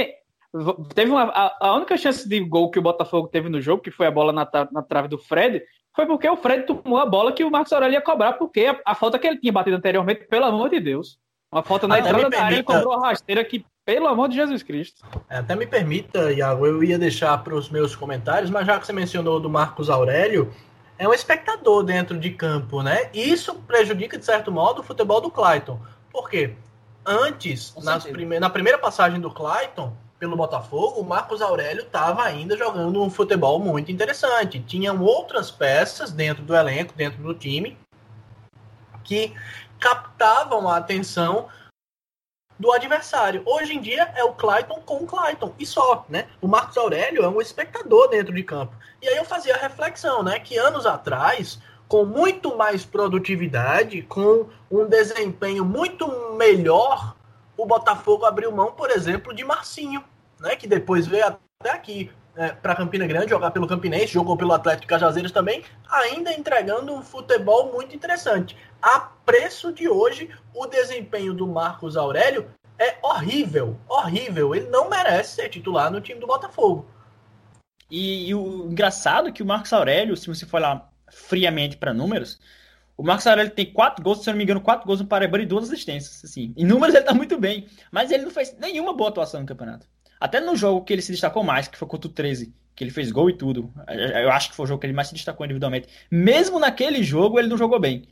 Teve uma, a, a, única chance de gol que o Botafogo teve no jogo, que foi a bola na, na trave do Fred, foi porque o Fred tomou a bola que o Marcos Aurélio ia cobrar, porque a, a falta que ele tinha batido anteriormente, pelo amor de Deus. Uma falta na Até entrada da área, cobrou a rasteira que, pelo amor de Jesus Cristo. É, até me permita, Iago, eu ia deixar para os meus comentários, mas já que você mencionou do Marcos Aurélio, é um espectador dentro de campo, né? E isso prejudica, de certo modo, o futebol do Clayton. Por quê? Antes, prime na primeira passagem do Clayton pelo Botafogo, o Marcos Aurélio estava ainda jogando um futebol muito interessante. Tinham outras peças dentro do elenco, dentro do time, que captavam a atenção do adversário. Hoje em dia é o Clayton com o Clayton e só, né? O Marcos Aurélio é um espectador dentro de campo. E aí eu fazia a reflexão, né, que anos atrás, com muito mais produtividade, com um desempenho muito melhor, o Botafogo abriu mão, por exemplo, de Marcinho, né, que depois veio até aqui é, para Campina Grande, jogar pelo Campinense, jogou pelo Atlético Cajazeiras também, ainda entregando um futebol muito interessante. A preço de hoje, o desempenho do Marcos Aurélio é horrível, horrível. Ele não merece ser titular no time do Botafogo. E, e o engraçado é que o Marcos Aurélio, se você for lá friamente para números, o Marcos Aurélio tem quatro gols, se não me engano, quatro gols no Paraibano e duas assistências. Assim. Em números ele tá muito bem, mas ele não fez nenhuma boa atuação no campeonato. Até no jogo que ele se destacou mais, que foi contra o 13, que ele fez gol e tudo. Eu acho que foi o jogo que ele mais se destacou individualmente. Mesmo naquele jogo, ele não jogou bem.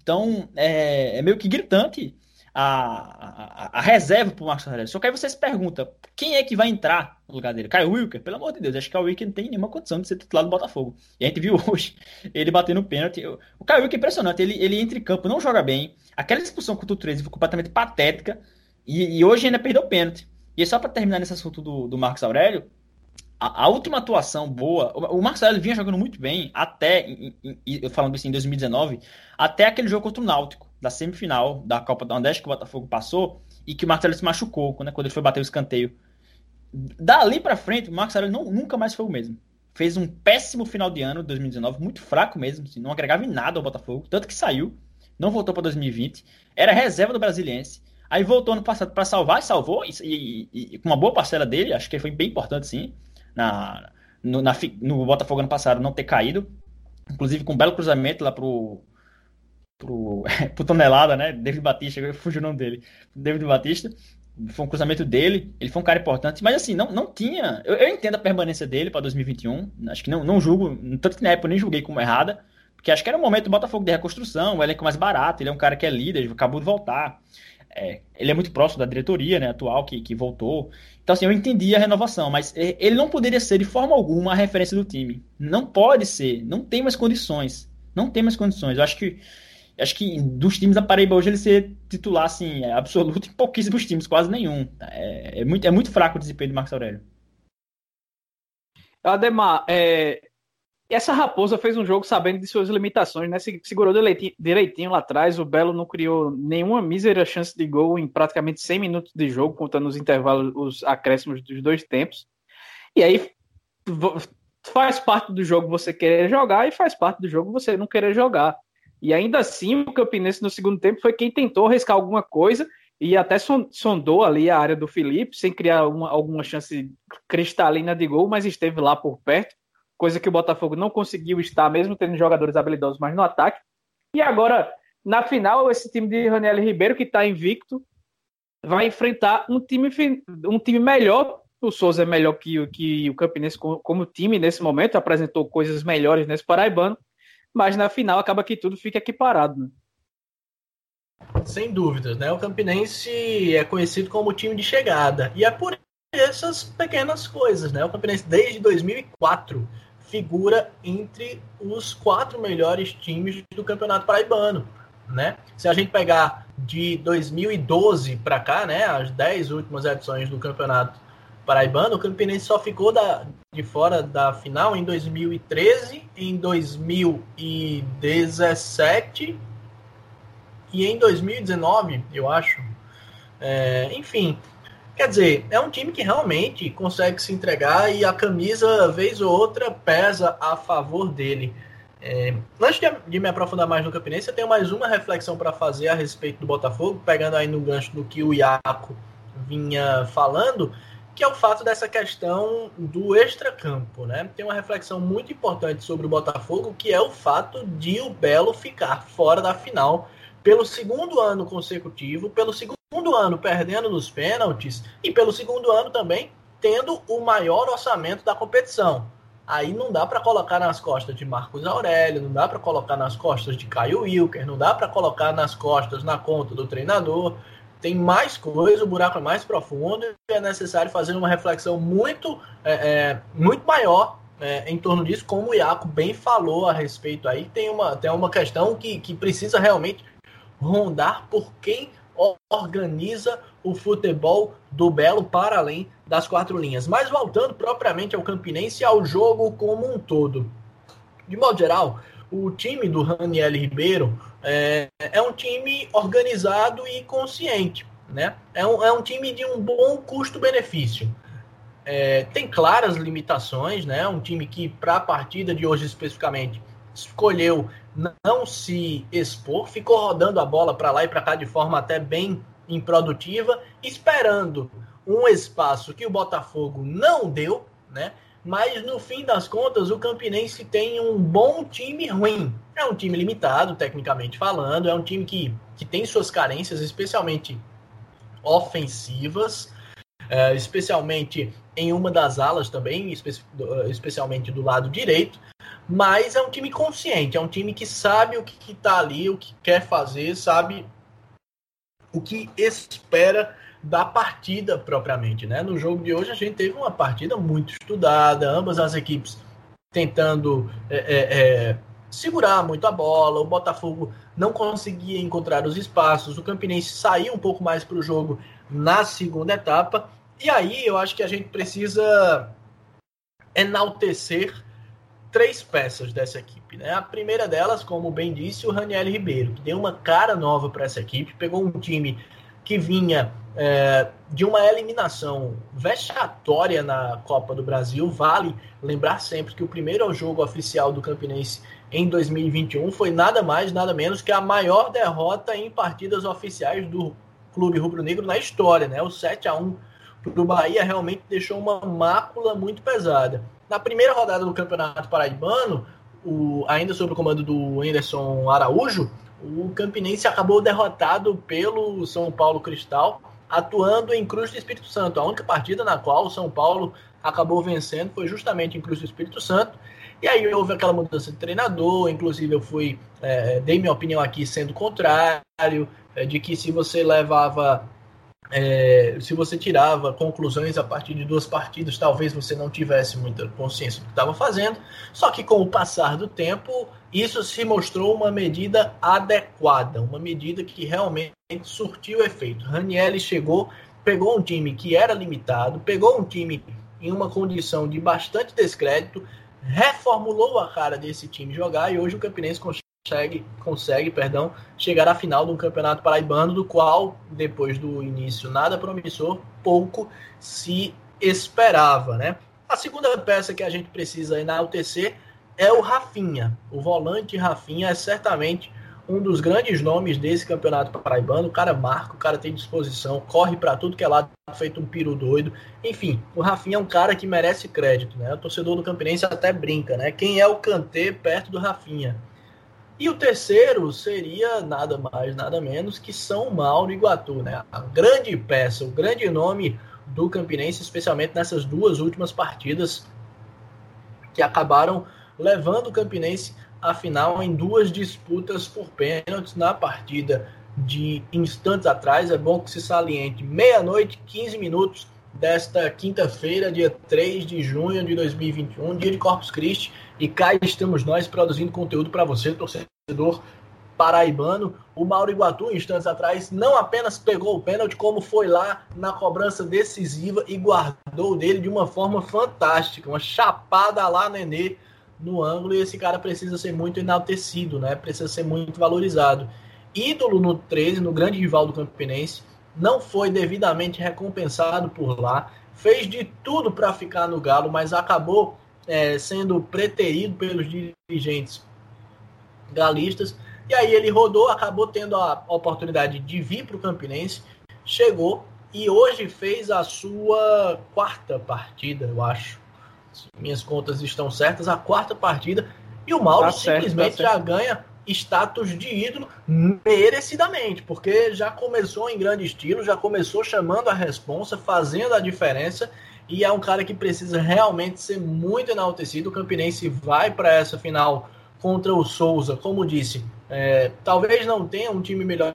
Então, é, é meio que gritante a, a, a reserva para o Marcos Aurélio. Só que aí você se pergunta, quem é que vai entrar no lugar dele? Caio Wilker? Pelo amor de Deus, acho que o Wilker não tem nenhuma condição de ser titular do Botafogo. E a gente viu hoje ele batendo pênalti. O Caio Wilker é impressionante, ele, ele entra em campo, não joga bem. Aquela expulsão contra o 13 foi completamente patética. E, e hoje ainda perdeu o pênalti. E só para terminar nesse assunto do, do Marcos Aurélio, a, a, última atuação boa, o, o Marcos Aurélio vinha jogando muito bem, até, eu falando isso em 2019, até aquele jogo contra o Náutico, da semifinal da Copa da Nordeste que o Botafogo passou, e que o Marcos Aurélio se machucou né, quando ele foi bater o escanteio. Dali para frente, o Marcos Aurélio não, nunca mais foi o mesmo. Fez um péssimo final de ano, 2019, muito fraco mesmo, assim, não agregava em nada ao Botafogo, tanto que saiu, não voltou para 2020, era reserva do Brasiliense, Aí voltou ano passado para salvar, salvou, e, com uma boa parcela dele, acho que foi bem importante sim, na, no, na, no Botafogo ano passado não ter caído, inclusive com um belo cruzamento lá pro, pro, pro Tonelada, né? David Batista, fugiu o nome dele, David Batista. Foi um cruzamento dele, ele foi um cara importante, mas assim, não, não tinha. Eu, eu entendo a permanência dele para 2021, acho que não, não julgo, tanto que na época eu nem julguei como errada, porque acho que era um momento do Botafogo de reconstrução, o elenco mais barato, ele é um cara que é líder, acabou de voltar é, ele é muito próximo da diretoria né, atual que, que voltou. Então, assim, eu entendi a renovação, mas ele não poderia ser de forma alguma a referência do time. Não pode ser, não tem mais condições. Não tem mais condições. Eu acho que acho que dos times da Paraíba hoje ele ser titular assim, é absoluto em pouquíssimos times, quase nenhum. É, é, muito, é muito fraco o desempenho do Marcos Aurélio. Ademar, é, essa Raposa fez um jogo sabendo de suas limitações, né? Segurou direitinho lá atrás. O Belo não criou nenhuma mísera chance de gol em praticamente 100 minutos de jogo, contando os intervalos, os acréscimos dos dois tempos. E aí faz parte do jogo você querer jogar e faz parte do jogo você não querer jogar. E ainda assim, o Campinense no segundo tempo foi quem tentou arriscar alguma coisa e até sondou ali a área do Felipe, sem criar uma, alguma chance cristalina de gol, mas esteve lá por perto coisa que o Botafogo não conseguiu estar, mesmo tendo jogadores habilidosos, mas no ataque. E agora, na final, esse time de Raniel Ribeiro, que está invicto, vai enfrentar um time, um time melhor. O Souza é melhor que, que o Campinense como time nesse momento, apresentou coisas melhores nesse Paraibano, mas na final acaba que tudo fica equiparado. Né? Sem dúvidas, né? O Campinense é conhecido como time de chegada. E é por essas pequenas coisas, né? O Campinense desde 2004 figura entre os quatro melhores times do Campeonato Paraibano, né? Se a gente pegar de 2012 para cá, né, as dez últimas edições do Campeonato Paraibano, o Campinense só ficou da, de fora da final em 2013, em 2017 e em 2019, eu acho. É, enfim, Quer dizer, é um time que realmente consegue se entregar e a camisa, vez ou outra, pesa a favor dele. É, antes de, de, me aprofundar mais no Campinense, eu tenho mais uma reflexão para fazer a respeito do Botafogo, pegando aí no gancho do que o Iaco vinha falando, que é o fato dessa questão do extracampo, né? Tem uma reflexão muito importante sobre o Botafogo, que é o fato de o Belo ficar fora da final pelo segundo ano consecutivo, pelo segundo ano perdendo nos pênaltis e pelo segundo ano também tendo o maior orçamento da competição. Aí não dá para colocar nas costas de Marcos Aurélio, não dá para colocar nas costas de Caio Wilker, não dá para colocar nas costas na conta do treinador tem mais coisa, o buraco é mais profundo e é necessário fazer uma reflexão muito, é, é, muito maior é, em torno disso, como o Iaco bem falou a respeito aí. Tem uma, tem uma questão que, que precisa realmente rondar por quem organiza o futebol do Belo para além das quatro linhas. Mas voltando propriamente ao Campinense e ao jogo como um todo. De modo geral, o time do Raniel Ribeiro é, é um time organizado e consciente. Né? É, um, é um time de um bom custo-benefício. É, tem claras limitações, né? Um time que, para a partida de hoje especificamente, escolheu não se expor, ficou rodando a bola para lá e para cá de forma até bem improdutiva, esperando um espaço que o Botafogo não deu, né? mas no fim das contas o Campinense tem um bom time ruim. É um time limitado, tecnicamente falando, é um time que, que tem suas carências, especialmente ofensivas, é, especialmente em uma das alas também, espe especialmente do lado direito, mas é um time consciente, é um time que sabe o que está ali, o que quer fazer, sabe o que espera da partida propriamente, né? No jogo de hoje a gente teve uma partida muito estudada, ambas as equipes tentando é, é, segurar muito a bola, o Botafogo não conseguia encontrar os espaços, o Campinense saiu um pouco mais para o jogo na segunda etapa, e aí eu acho que a gente precisa enaltecer três peças dessa equipe. Né? A primeira delas, como bem disse, o Raniel Ribeiro, que deu uma cara nova para essa equipe, pegou um time que vinha é, de uma eliminação vexatória na Copa do Brasil. Vale lembrar sempre que o primeiro jogo oficial do Campinense em 2021 foi nada mais, nada menos que a maior derrota em partidas oficiais do Clube Rubro-Negro na história, né? O 7 a 1 para o Bahia realmente deixou uma mácula muito pesada. Na primeira rodada do Campeonato Paraibano, o, ainda sob o comando do Anderson Araújo, o Campinense acabou derrotado pelo São Paulo Cristal, atuando em Cruz do Espírito Santo. A única partida na qual o São Paulo acabou vencendo foi justamente em Cruz do Espírito Santo. E aí houve aquela mudança de treinador, inclusive eu fui, é, dei minha opinião aqui sendo contrário, é, de que se você levava é, se você tirava conclusões a partir de duas partidas, talvez você não tivesse muita consciência do que estava fazendo. Só que com o passar do tempo, isso se mostrou uma medida adequada, uma medida que realmente surtiu efeito. Ranielli chegou, pegou um time que era limitado, pegou um time em uma condição de bastante descrédito, reformulou a cara desse time jogar e hoje o Campinense consegue, consegue perdão, chegar à final do Campeonato Paraibano, do qual, depois do início nada promissor, pouco se esperava. Né? A segunda peça que a gente precisa enaltecer é o Rafinha. O volante Rafinha é certamente um dos grandes nomes desse campeonato paraibano. O cara marca, o cara tem disposição, corre para tudo que é lado, feito um piro doido. Enfim, o Rafinha é um cara que merece crédito, né? O torcedor do Campinense até brinca, né? Quem é o Kanté perto do Rafinha? E o terceiro seria nada mais, nada menos que São Mauro e Iguatu, né? A grande peça, o grande nome do Campinense, especialmente nessas duas últimas partidas que acabaram levando o Campinense à final em duas disputas por pênaltis na partida de instantes atrás. É bom que se saliente meia-noite, 15 minutos desta quinta-feira, dia 3 de junho de 2021, dia de Corpus Christi e cá estamos nós produzindo conteúdo para você, torcedor paraibano. O Mauro Iguatu, instantes atrás, não apenas pegou o pênalti, como foi lá na cobrança decisiva e guardou dele de uma forma fantástica. Uma chapada lá, Nenê, no ângulo. E esse cara precisa ser muito enaltecido, né? Precisa ser muito valorizado. Ídolo no 13, no grande rival do Campinense, não foi devidamente recompensado por lá. Fez de tudo para ficar no Galo, mas acabou é, sendo preterido pelos dirigentes galistas. E aí ele rodou, acabou tendo a oportunidade de vir para o Campinense, chegou e hoje fez a sua quarta partida, eu acho. Se minhas contas estão certas, a quarta partida. E o Mauro tá simplesmente certo, tá já ganha status de ídolo merecidamente, porque já começou em grande estilo, já começou chamando a responsa, fazendo a diferença e é um cara que precisa realmente ser muito enaltecido. O Campinense vai para essa final contra o Souza, como disse, é, talvez não tenha um time melhor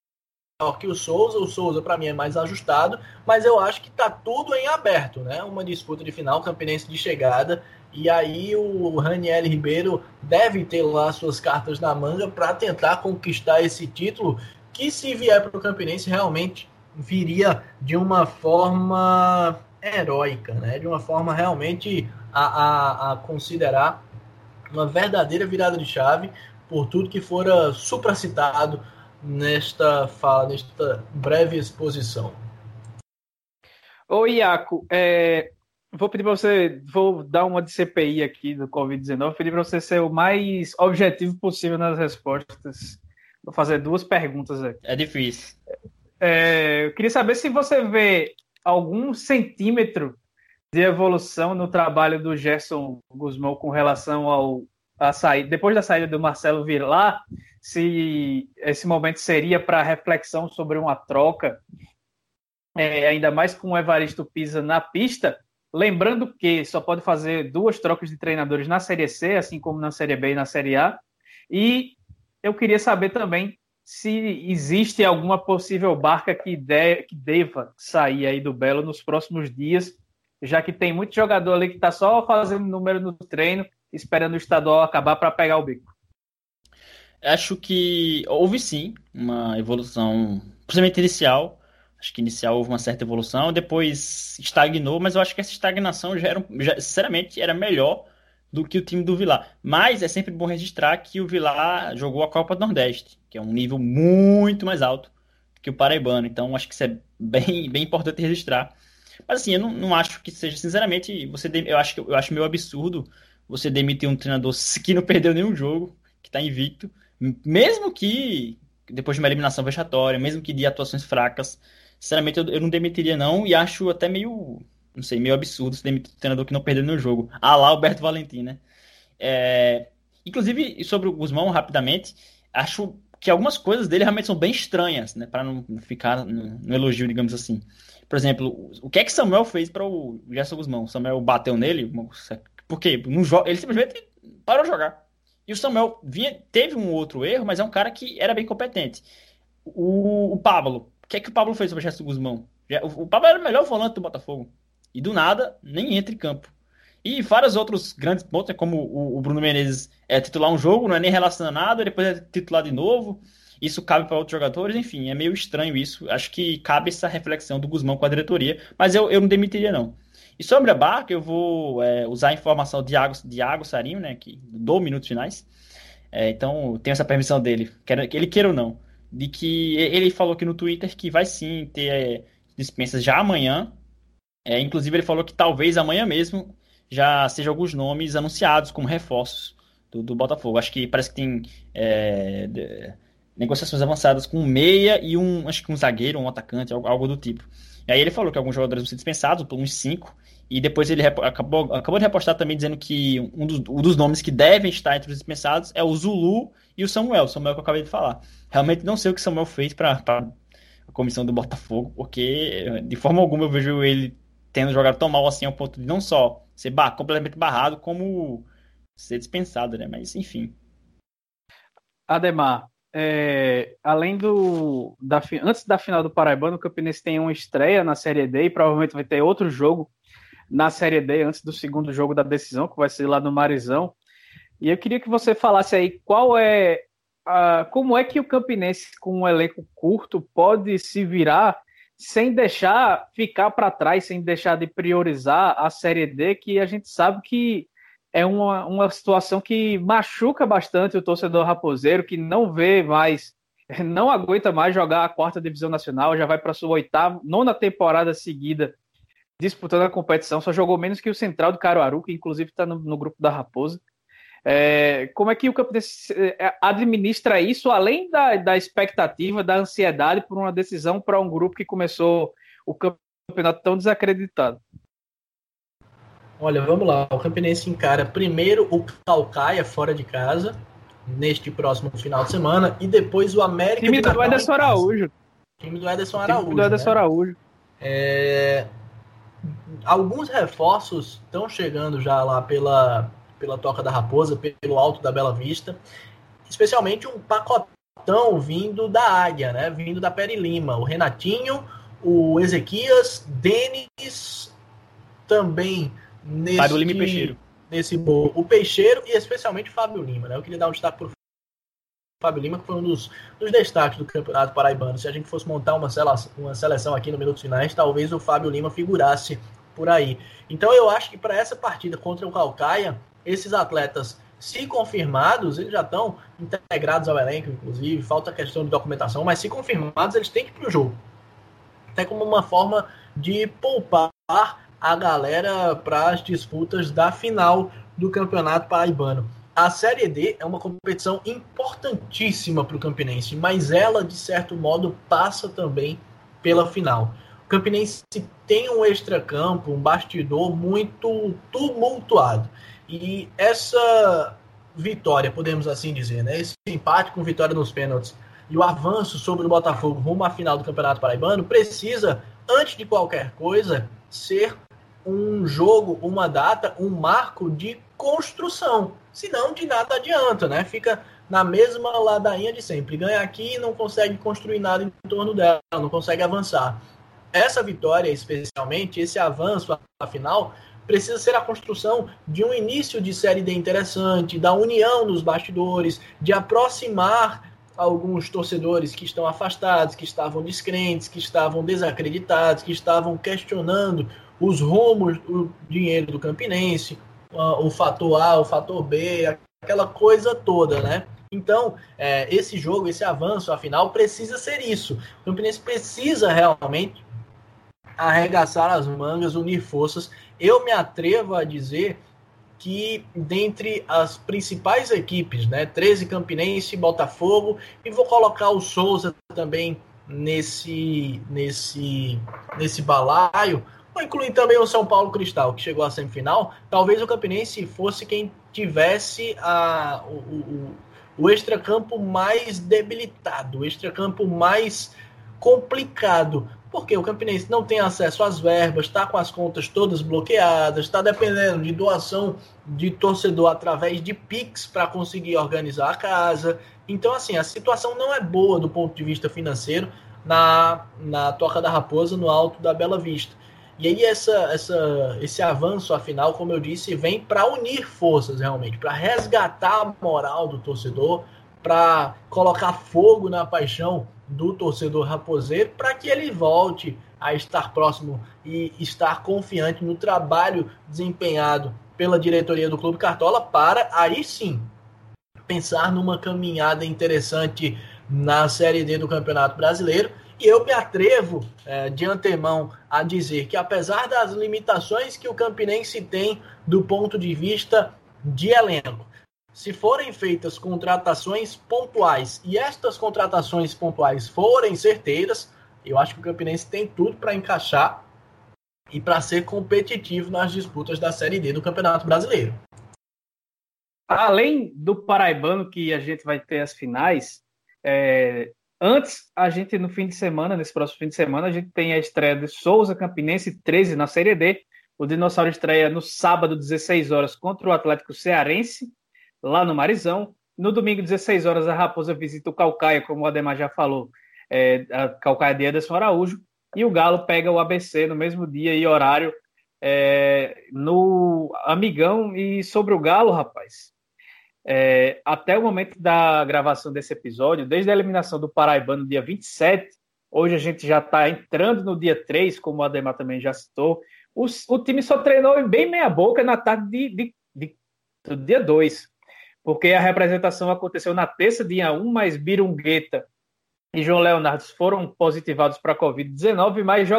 que o Souza. O Souza, para mim, é mais ajustado, mas eu acho que está tudo em aberto, né? Uma disputa de final, Campinense de chegada. E aí o Raniel Ribeiro deve ter lá suas cartas na manga para tentar conquistar esse título, que se vier para o Campinense realmente viria de uma forma heróica, né? De uma forma realmente a, a, a considerar uma verdadeira virada de chave por tudo que fora supracitado nesta fala, nesta breve exposição. Ô Iaco, é, vou pedir para você, vou dar uma de CPI aqui do Covid-19, pedir para você ser o mais objetivo possível nas respostas. Vou fazer duas perguntas aqui. É difícil. É, eu queria saber se você vê algum centímetro de evolução no trabalho do Gerson Guzmão com relação ao a saída, depois da saída do Marcelo Vilar, se esse momento seria para reflexão sobre uma troca, é, ainda mais com o Evaristo Pisa na pista, lembrando que só pode fazer duas trocas de treinadores na Série C, assim como na Série B e na Série A, e eu queria saber também se existe alguma possível barca que, de, que deva sair aí do Belo nos próximos dias, já que tem muito jogador ali que está só fazendo número no treino, esperando o estadual acabar para pegar o bico. Acho que houve sim uma evolução, principalmente inicial. Acho que inicial houve uma certa evolução, depois estagnou, mas eu acho que essa estagnação já era, já, sinceramente, era melhor do que o time do Vilar. Mas é sempre bom registrar que o Vilar jogou a Copa do Nordeste, que é um nível muito mais alto que o Paraibano. Então acho que isso é bem, bem importante registrar. Mas assim, eu não, não acho que seja, sinceramente, você eu acho eu acho meio absurdo você demitir um treinador que não perdeu nenhum jogo, que está invicto, mesmo que depois de uma eliminação vexatória, mesmo que de atuações fracas. Sinceramente, eu, eu não demitiria não e acho até meio não sei, meio absurdo se demitir um treinador que não perdeu no jogo. Ah lá, Alberto Valentim, né? É... Inclusive, sobre o Guzmão, rapidamente, acho que algumas coisas dele realmente são bem estranhas, né? Para não ficar no, no, elogio, digamos assim. Por exemplo, o que é que Samuel fez para o Gerson Guzmão? Samuel bateu nele? Por quê? Ele simplesmente parou de jogar. E o Samuel vinha, teve um outro erro, mas é um cara que era bem competente. O, o Pablo, o que é que o Pablo fez sobre o Gerson Guzmão? O, Pablo era o melhor volante do Botafogo. E do nada, nem entra em campo. E vários outros grandes pontos, como o, Bruno Menezes é titular um jogo, não é nem relacionado depois é titular de novo. Isso cabe para outros jogadores, enfim, é meio estranho isso. Acho que cabe essa reflexão do Guzmão com a diretoria, mas eu, eu não demitiria, não. E sobre a Barca, eu vou é, usar a informação de Iago, de Iago Sarinho, né, que do Minutos Finais. É, então, tenho essa permissão dele, quer, ele queira ou não, de que ele falou aqui no Twitter que vai sim ter é, dispensas já amanhã, é, inclusive, ele falou que talvez amanhã mesmo já sejam alguns nomes anunciados como reforços do, do Botafogo. Acho que parece que tem é, de, negociações avançadas com um meia e um, acho que um zagueiro, um atacante, algo, algo, do tipo. E aí ele falou que alguns jogadores vão ser dispensados, uns cinco, e depois ele acabou, acabou de repostar também dizendo que um dos, um dos, nomes que devem estar entre os dispensados é o Zulu e o Samuel, Samuel que eu acabei de falar. Realmente não sei o que Samuel fez para a comissão do Botafogo, porque de forma alguma eu vejo ele tendo jogado tão mal assim ao ponto de não só ser bar completamente barrado, como ser dispensado, né? Mas enfim. Ademar, é, além do. Da, antes da final do Paraibano, o Campinense tem uma estreia na Série D e provavelmente vai ter outro jogo na Série D antes do segundo jogo da decisão, que vai ser lá no Marizão. E eu queria que você falasse aí qual é. A, como é que o Campinense, com um elenco curto, pode se virar sem deixar ficar para trás, sem deixar de priorizar a Série D, que a gente sabe que é uma, uma situação que machuca bastante o torcedor raposeiro, que não vê mais, não aguenta mais jogar a quarta divisão nacional, já vai para sua oitava, nona temporada seguida disputando a competição, só jogou menos que o Central do Caruaru, que inclusive está no, no grupo da Raposa. É, como é que o Campinense é, administra isso, além da, da expectativa, da ansiedade por uma decisão para um grupo que começou o campeonato tão desacreditado. Olha, vamos lá. O Campinense encara primeiro o Calcaia fora de casa, neste próximo final de semana, e depois o América time do Ederson Araújo. Time do Ederson Araújo. Time do Ederson né? Araújo. É... Alguns reforços estão chegando já lá pela, pela Toca da Raposa, pelo Alto da Bela Vista. Especialmente um pacotão vindo da Águia, né? Vindo da Peri Lima. O Renatinho, o Ezequias, Denis, também nesse, Fábio Lima e Peixeiro. Nesse o Peixeiro e especialmente o Fábio Lima, né? Eu queria dar um destaque para o Fábio Lima, que foi um dos, dos destaques do Campeonato Paraibano. Se a gente fosse montar uma seleção, uma seleção aqui no Minutos Finais, talvez o Fábio Lima figurasse por aí. Então eu acho que para essa partida contra o Calcaia, esses atletas, se confirmados, eles já estão integrados ao elenco, inclusive, falta a questão de documentação, mas se confirmados, eles têm que ir para o jogo. Até como uma forma de poupar a galera para as disputas da final do Campeonato Paraibano. A Série D é uma competição importantíssima para o Campinense, mas ela, de certo modo, passa também pela final. O Campinense tem um extracampo, um bastidor muito tumultuado. E essa vitória, podemos assim dizer, né? esse empate com vitória nos pênaltis e o avanço sobre o Botafogo rumo à final do Campeonato Paraibano precisa, antes de qualquer coisa, ser um jogo, uma data, um marco de construção. Senão, de nada adianta, né? Fica na mesma ladainha de sempre. Ganha aqui e não consegue construir nada em torno dela, não consegue avançar. Essa vitória, especialmente, esse avanço, afinal, precisa ser a construção de um início de série D interessante, da união nos bastidores, de aproximar alguns torcedores que estão afastados, que estavam descrentes, que estavam desacreditados, que estavam questionando os rumos do dinheiro do Campinense, o fator A, o fator B, aquela coisa toda, né? Então, é, esse jogo, esse avanço, afinal, precisa ser isso. O Campinense precisa realmente arregaçar as mangas, unir forças. Eu me atrevo a dizer que dentre as principais equipes, né, 13 Campinense, Botafogo, e vou colocar o Souza também nesse nesse nesse balaio, Vou incluir também o São Paulo Cristal, que chegou à semifinal. Talvez o Campinense fosse quem tivesse a, o, o, o extracampo mais debilitado, o extracampo mais complicado. Porque o Campinense não tem acesso às verbas, está com as contas todas bloqueadas, está dependendo de doação de torcedor através de Pix para conseguir organizar a casa. Então, assim, a situação não é boa do ponto de vista financeiro na, na Toca da Raposa, no alto da Bela Vista. E aí essa, essa, esse avanço, afinal, como eu disse, vem para unir forças realmente, para resgatar a moral do torcedor, para colocar fogo na paixão do torcedor raposeiro, para que ele volte a estar próximo e estar confiante no trabalho desempenhado pela diretoria do Clube Cartola, para aí sim pensar numa caminhada interessante na Série D do Campeonato Brasileiro e eu me atrevo é, de antemão a dizer que, apesar das limitações que o Campinense tem do ponto de vista de elenco, se forem feitas contratações pontuais e estas contratações pontuais forem certeiras, eu acho que o Campinense tem tudo para encaixar e para ser competitivo nas disputas da Série D do Campeonato Brasileiro. Além do Paraibano, que a gente vai ter as finais, é, Antes, a gente, no fim de semana, nesse próximo fim de semana, a gente tem a estreia de Souza Campinense 13 na Série D. O Dinossauro estreia no sábado, 16 horas, contra o Atlético Cearense, lá no Marizão. No domingo, 16 horas, a Raposa visita o Calcaia, como o Ademar já falou, é, a Calcaia de Ederson Araújo. E o Galo pega o ABC no mesmo dia e horário é, no Amigão. E sobre o Galo, rapaz, é, até o momento da gravação desse episódio, desde a eliminação do Paraibano no dia 27, hoje a gente já está entrando no dia 3, como o Ademar também já citou. O, o time só treinou bem meia-boca na tarde de, de, de, do dia 2, porque a representação aconteceu na terça, dia 1, mas Birungueta e João Leonardo foram positivados para a Covid-19, e mais,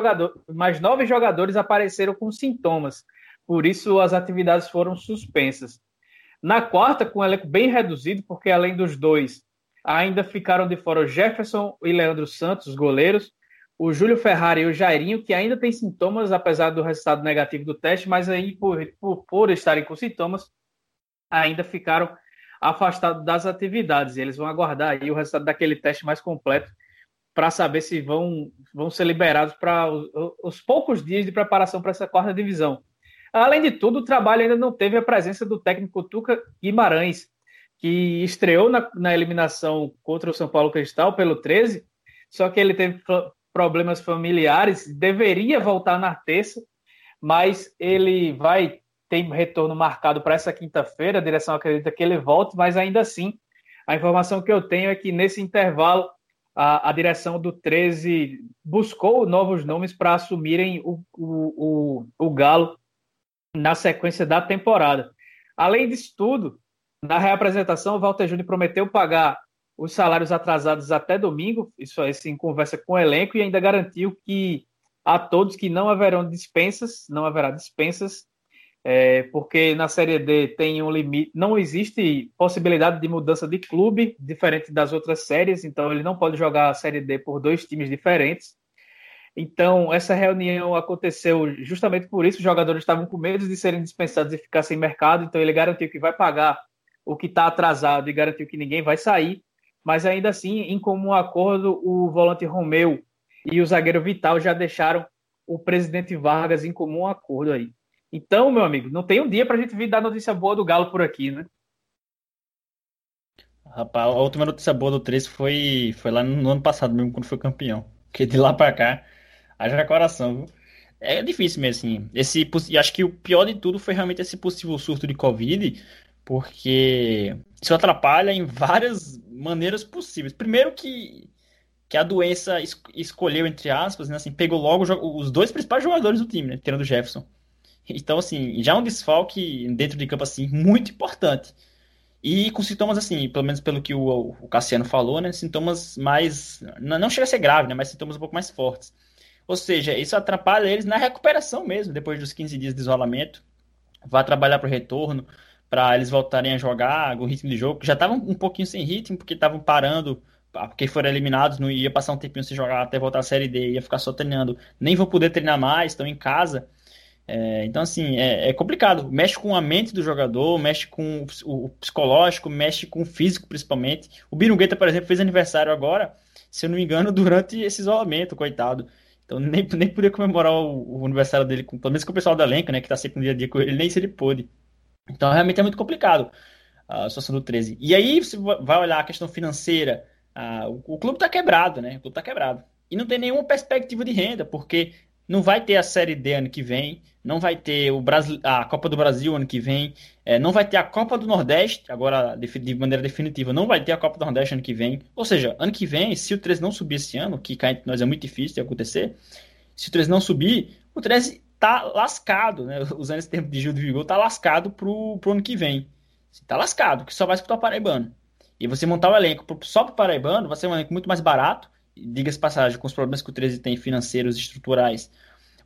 mais nove jogadores apareceram com sintomas. Por isso, as atividades foram suspensas. Na quarta, com um elenco bem reduzido, porque além dos dois, ainda ficaram de fora o Jefferson e Leandro Santos, goleiros, o Júlio Ferrari e o Jairinho, que ainda tem sintomas, apesar do resultado negativo do teste, mas aí, por, por, por estarem com sintomas, ainda ficaram afastados das atividades. E eles vão aguardar aí o resultado daquele teste mais completo para saber se vão, vão ser liberados para os, os poucos dias de preparação para essa quarta divisão. Além de tudo, o trabalho ainda não teve a presença do técnico Tuca Guimarães, que estreou na, na eliminação contra o São Paulo Cristal pelo 13, só que ele teve problemas familiares, deveria voltar na terça, mas ele vai ter retorno marcado para essa quinta-feira. A direção acredita que ele volte, mas ainda assim, a informação que eu tenho é que nesse intervalo a, a direção do 13 buscou novos nomes para assumirem o, o, o, o Galo na sequência da temporada. Além disso tudo, na reapresentação, o Walter Júnior prometeu pagar os salários atrasados até domingo, isso aí em conversa com o elenco, e ainda garantiu que a todos que não haverão dispensas, não haverá dispensas, é, porque na Série D tem um limite, não existe possibilidade de mudança de clube, diferente das outras séries, então ele não pode jogar a Série D por dois times diferentes. Então, essa reunião aconteceu justamente por isso, os jogadores estavam com medo de serem dispensados e ficar sem mercado, então ele garantiu que vai pagar o que está atrasado e garantiu que ninguém vai sair mas ainda assim, em comum acordo, o volante Romeu e o zagueiro Vital já deixaram o presidente Vargas em comum acordo aí. Então, meu amigo, não tem um dia para a gente vir dar notícia boa do Galo por aqui, né? Rapaz, a última notícia boa do 13 foi, foi lá no ano passado mesmo, quando foi campeão. Porque de lá para cá, haja coração, viu? É difícil mesmo, assim. Esse, e acho que o pior de tudo foi realmente esse possível surto de Covid, porque isso atrapalha em várias maneiras possíveis. Primeiro que, que a doença es, escolheu, entre aspas, né, assim, pegou logo os dois principais jogadores do time, né, tirando o Jefferson. Então, assim, já é um desfalque dentro de campo, assim, muito importante. E com sintomas, assim, pelo menos pelo que o, o Cassiano falou, né, sintomas mais... Não, não chega a ser grave, né, mas sintomas um pouco mais fortes. Ou seja, isso atrapalha eles na recuperação mesmo, depois dos 15 dias de isolamento. Vai trabalhar para o retorno para eles voltarem a jogar o ritmo de jogo, já estavam um pouquinho sem ritmo, porque estavam parando, porque foram eliminados, não ia passar um tempinho sem jogar até voltar à Série D, ia ficar só treinando, nem vão poder treinar mais, estão em casa. É, então, assim, é, é, complicado. Mexe com a mente do jogador, mexe com o, o psicológico, mexe com o físico, principalmente. O Birungueta, por exemplo, fez aniversário agora, se eu não me engano, durante esse isolamento, coitado. Então, nem, nem podia comemorar o, o aniversário dele, com, pelo menos com o pessoal da elenco, né, que tá sempre no dia a dia com ele, nem se ele pôde. Então, realmente é muito complicado a situação do 13. E aí, você vai olhar a questão financeira, o, o, clube está quebrado, né? O clube está quebrado. E não tem nenhuma perspectiva de renda, porque não vai ter a Série D ano que vem, não vai ter o Brasil, a Copa do Brasil ano que vem, é, não vai ter a Copa do Nordeste, agora de maneira definitiva, não vai ter a Copa do Nordeste ano que vem. Ou seja, ano que vem, se o 13 não subir esse ano, que cá entre nós é muito difícil de acontecer, se o 13 não subir, o 13 tá lascado, né? Usando esse termo de Gil de Vigor, tá lascado pro, pro ano que vem. Tá lascado, que só vai escutar o Paraibano. E você montar o elenco só pro Paraibano vai ser um elenco muito mais barato, diga-se passagem, com os problemas que o 13 tem financeiros estruturais.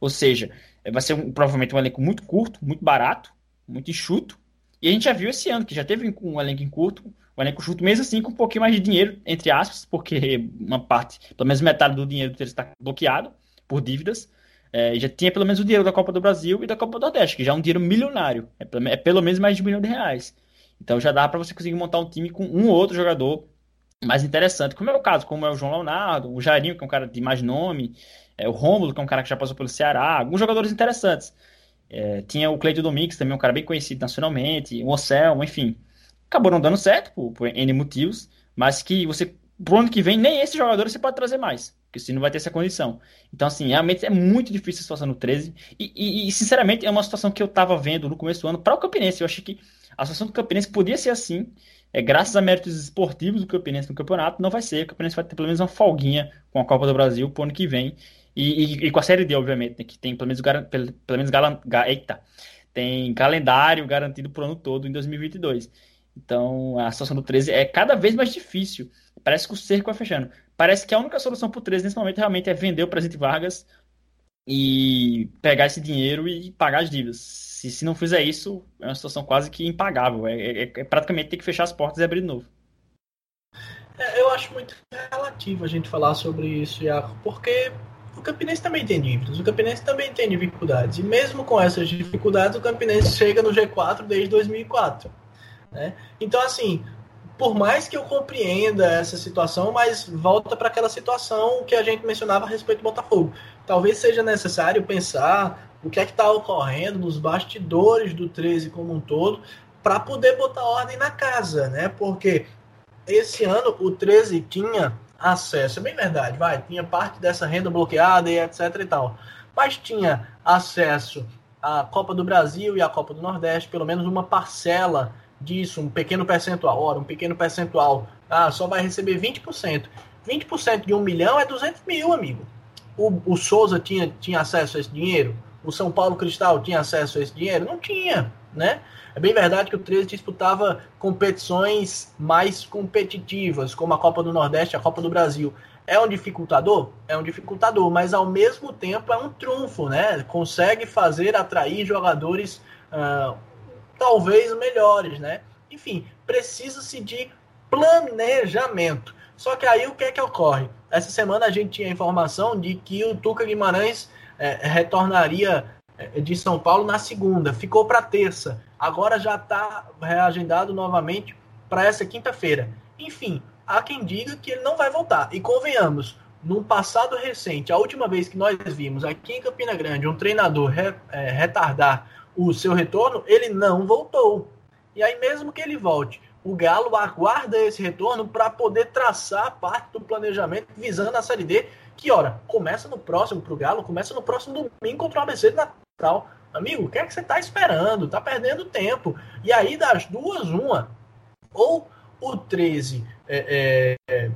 Ou seja, é, vai ser um, provavelmente um elenco muito curto, muito barato, muito enxuto. E a gente já viu esse ano que já teve um elenco em curto, um elenco enxuto, mesmo assim com um pouquinho mais de dinheiro, entre aspas, porque uma parte, pelo menos metade do dinheiro 13 está bloqueado por dívidas é, já tinha pelo menos o dinheiro da Copa do Brasil e da Copa do Nordeste, que já é um dinheiro milionário. É, é pelo menos mais de um milhão de reais. Então já dá para você conseguir montar um time com um ou outro jogador mais interessante, como é o caso, como é o João Leonardo, o Jairinho, que é um cara de mais nome, é, o Rômulo, que é um cara que já passou pelo Ceará, alguns jogadores interessantes. É, tinha o Cleito Domingues, também um cara bem conhecido nacionalmente, o Ocel, enfim. Acabou não dando certo, por, por N motivos, mas que você, pro ano que vem, nem esses jogadores você pode trazer mais porque você não vai ter essa condição. Então, assim, realmente é muito difícil a situação no 13. E, e, e sinceramente, é uma situação que eu estava vendo no começo do ano para o Campinense. Eu achei que a situação do Campinense podia ser assim. É, graças a méritos esportivos do Campinense no campeonato, não vai ser. O Campinense vai ter pelo menos uma folguinha com a Copa do Brasil pro ano que vem. E, e, e com a Série D, obviamente, né, que tem pelo menos, pelo, pelo menos galan, ga, eita, tem calendário garantido pro ano todo em 2022. Então, a situação do 13 é cada vez mais difícil. Parece que o cerco vai fechando. Parece que a única solução para o 13 nesse momento realmente é vender o Presidente Vargas e pegar esse dinheiro e pagar as dívidas. Se, se não fizer isso, é uma situação quase que impagável. É, é, é praticamente ter que fechar as portas e abrir de novo. É, eu acho muito relativo a gente falar sobre isso, Iaco, porque o Campinense também tem dívidas, o Campinense também tem dificuldades. E mesmo com essas dificuldades, o Campinense chega no G4 desde 2004. Né? Então, assim, por mais que eu compreenda essa situação, mas volta para aquela situação que a gente mencionava a respeito do Botafogo. Talvez seja necessário pensar o que é que está ocorrendo nos bastidores do 13 como um todo, para poder botar ordem na casa, né? Porque esse ano o 13 tinha acesso, é bem verdade, vai, tinha parte dessa renda bloqueada e etc e tal, mas tinha acesso à Copa do Brasil e à Copa do Nordeste, pelo menos uma parcela disso, um pequeno percentual, ora, um pequeno percentual, ah, só vai receber 20%. 20% de um milhão é 200 mil, amigo. O, o Souza tinha, tinha acesso a esse dinheiro? O São Paulo Cristal tinha acesso a esse dinheiro? Não tinha, né? É bem verdade que o 13 disputava competições mais competitivas, como a Copa do Nordeste, a Copa do Brasil. É um dificultador? É um dificultador, mas ao mesmo tempo é um trunfo, né? Consegue fazer atrair jogadores uh, talvez melhores, né? Enfim, precisa-se de planejamento. Só que aí o que é que ocorre? Essa semana a gente tinha informação de que o Tuca Guimarães é, retornaria é, de São Paulo na segunda, ficou para terça, agora já está reagendado novamente para essa quinta-feira. Enfim, há quem diga que ele não vai voltar. E convenhamos, num passado recente, a última vez que nós vimos aqui em Campina Grande um treinador re, é, retardar o seu retorno, ele não voltou. E aí, mesmo que ele volte, o Galo aguarda esse retorno para poder traçar parte do planejamento visando a Série D, que, ora, começa no próximo para o Galo, começa no próximo domingo contra o ABC de Natal. Amigo, o que é que você está esperando? Tá perdendo tempo. E aí, das duas, uma. Ou o 13 é, é,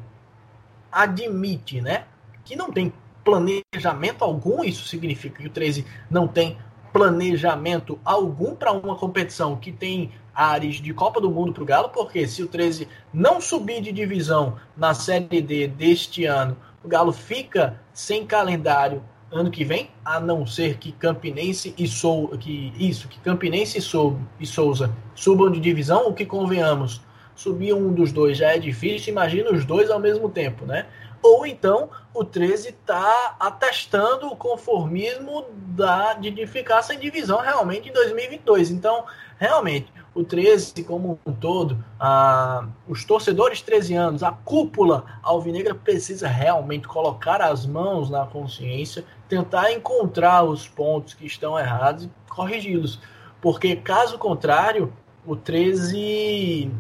admite, né? Que não tem planejamento algum, isso significa que o 13 não tem planejamento algum para uma competição que tem ares de Copa do Mundo para o Galo, porque se o 13 não subir de divisão na Série D deste ano, o Galo fica sem calendário ano que vem, a não ser que Campinense e Sou que isso, que Campinense e, Sou, e Souza subam de divisão, o que convenhamos, subir um dos dois já é difícil, imagina os dois ao mesmo tempo, né? Ou então o 13 está atestando o conformismo da, de ficar sem divisão realmente em 2022. Então, realmente, o 13 como um todo, os torcedores 13 anos, a cúpula alvinegra precisa realmente colocar as mãos na consciência, tentar encontrar os pontos que estão errados e corrigi-los. Porque caso contrário, o 13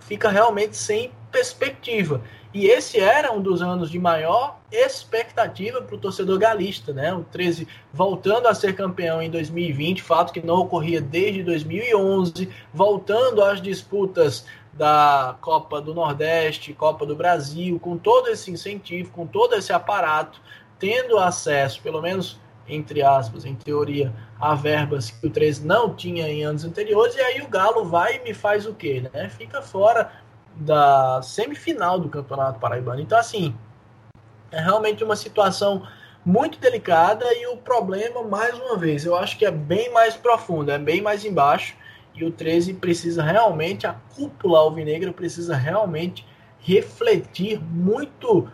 fica realmente sem perspectiva. E esse era um dos anos de maior expectativa para o torcedor galista, né? O 13 voltando a ser campeão em 2020, fato que não ocorria desde 2011, voltando às disputas da Copa do Nordeste, Copa do Brasil, com todo esse incentivo, com todo esse aparato, tendo acesso, pelo menos entre aspas, em teoria, a verbas que o 13 não tinha em anos anteriores, e aí o Galo vai e me faz o quê, né? Fica fora da semifinal do Campeonato Paraibano. Então, assim, é realmente uma situação muito delicada e o problema, mais uma vez, eu acho que é bem mais profundo, é bem mais embaixo. E o 13 precisa realmente, a cúpula alvinegra precisa realmente refletir muito,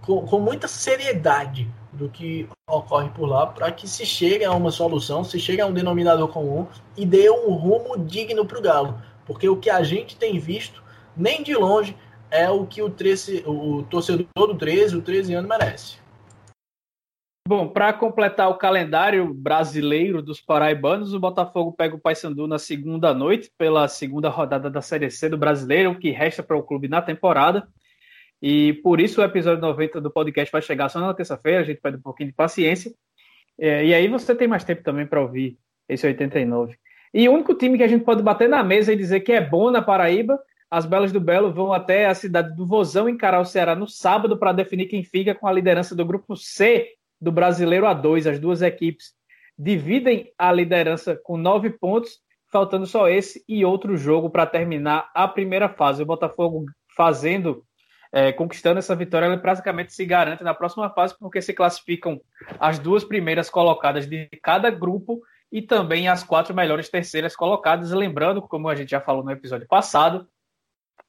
com, com muita seriedade do que ocorre por lá, para que se chegue a uma solução, se chegue a um denominador comum e dê um rumo digno para o Galo. Porque o que a gente tem visto nem de longe é o que o, 13, o torcedor do 13, o 13 anos merece. Bom, para completar o calendário brasileiro dos paraibanos, o Botafogo pega o Paysandu na segunda noite, pela segunda rodada da Série C do Brasileiro, o que resta para o clube na temporada. E por isso o episódio 90 do podcast vai chegar só na terça-feira, a gente pede um pouquinho de paciência. É, e aí você tem mais tempo também para ouvir esse 89. E o único time que a gente pode bater na mesa e dizer que é bom na Paraíba as Belas do Belo vão até a cidade do Vozão encarar o Ceará no sábado para definir quem fica com a liderança do grupo C do Brasileiro A2. As duas equipes dividem a liderança com nove pontos, faltando só esse e outro jogo para terminar a primeira fase. O Botafogo fazendo, é, conquistando essa vitória, ele praticamente se garante na próxima fase, porque se classificam as duas primeiras colocadas de cada grupo e também as quatro melhores terceiras colocadas. Lembrando, como a gente já falou no episódio passado,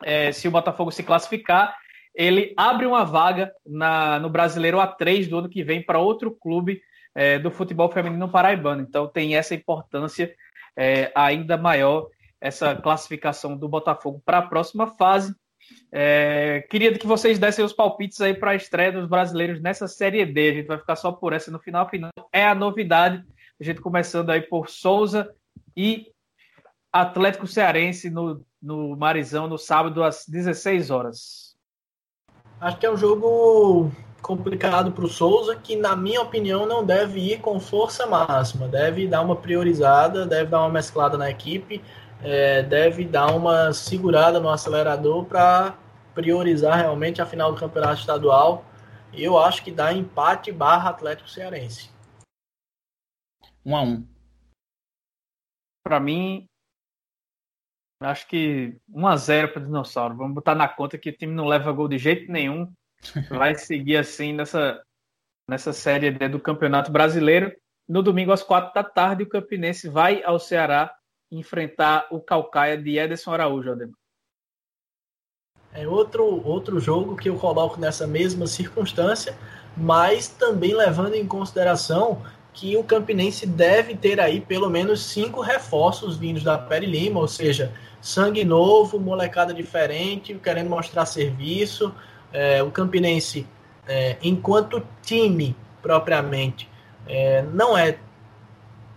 é, se o Botafogo se classificar, ele abre uma vaga na, no Brasileiro A3 do ano que vem para outro clube é, do futebol feminino paraibano. Então tem essa importância é, ainda maior, essa classificação do Botafogo para a próxima fase. É, queria que vocês dessem os palpites aí para a estreia dos brasileiros nessa Série D. A gente vai ficar só por essa no final. Final é a novidade. A gente começando aí por Souza e Atlético Cearense no, no Marizão no sábado às 16 horas. Acho que é um jogo complicado para o Souza, que na minha opinião não deve ir com força máxima, deve dar uma priorizada, deve dar uma mesclada na equipe, é, deve dar uma segurada no acelerador para priorizar realmente a final do campeonato estadual. E eu acho que dá empate barra Atlético Cearense. Um a um. Para mim, acho que 1 a 0 para o Dinossauro. Vamos botar na conta que o time não leva gol de jeito nenhum. Vai seguir assim nessa, nessa série do Campeonato Brasileiro. No domingo, às quatro da tarde, o Campinense vai ao Ceará enfrentar o Calcaia de Ederson Araújo, Ademar. É outro, outro jogo que eu coloco nessa mesma circunstância, mas também levando em consideração que o Campinense deve ter aí pelo menos cinco reforços vindos da Peri Lima, ou seja, sangue novo, molecada diferente, querendo mostrar serviço. É, o Campinense, é, enquanto time propriamente, é, não é.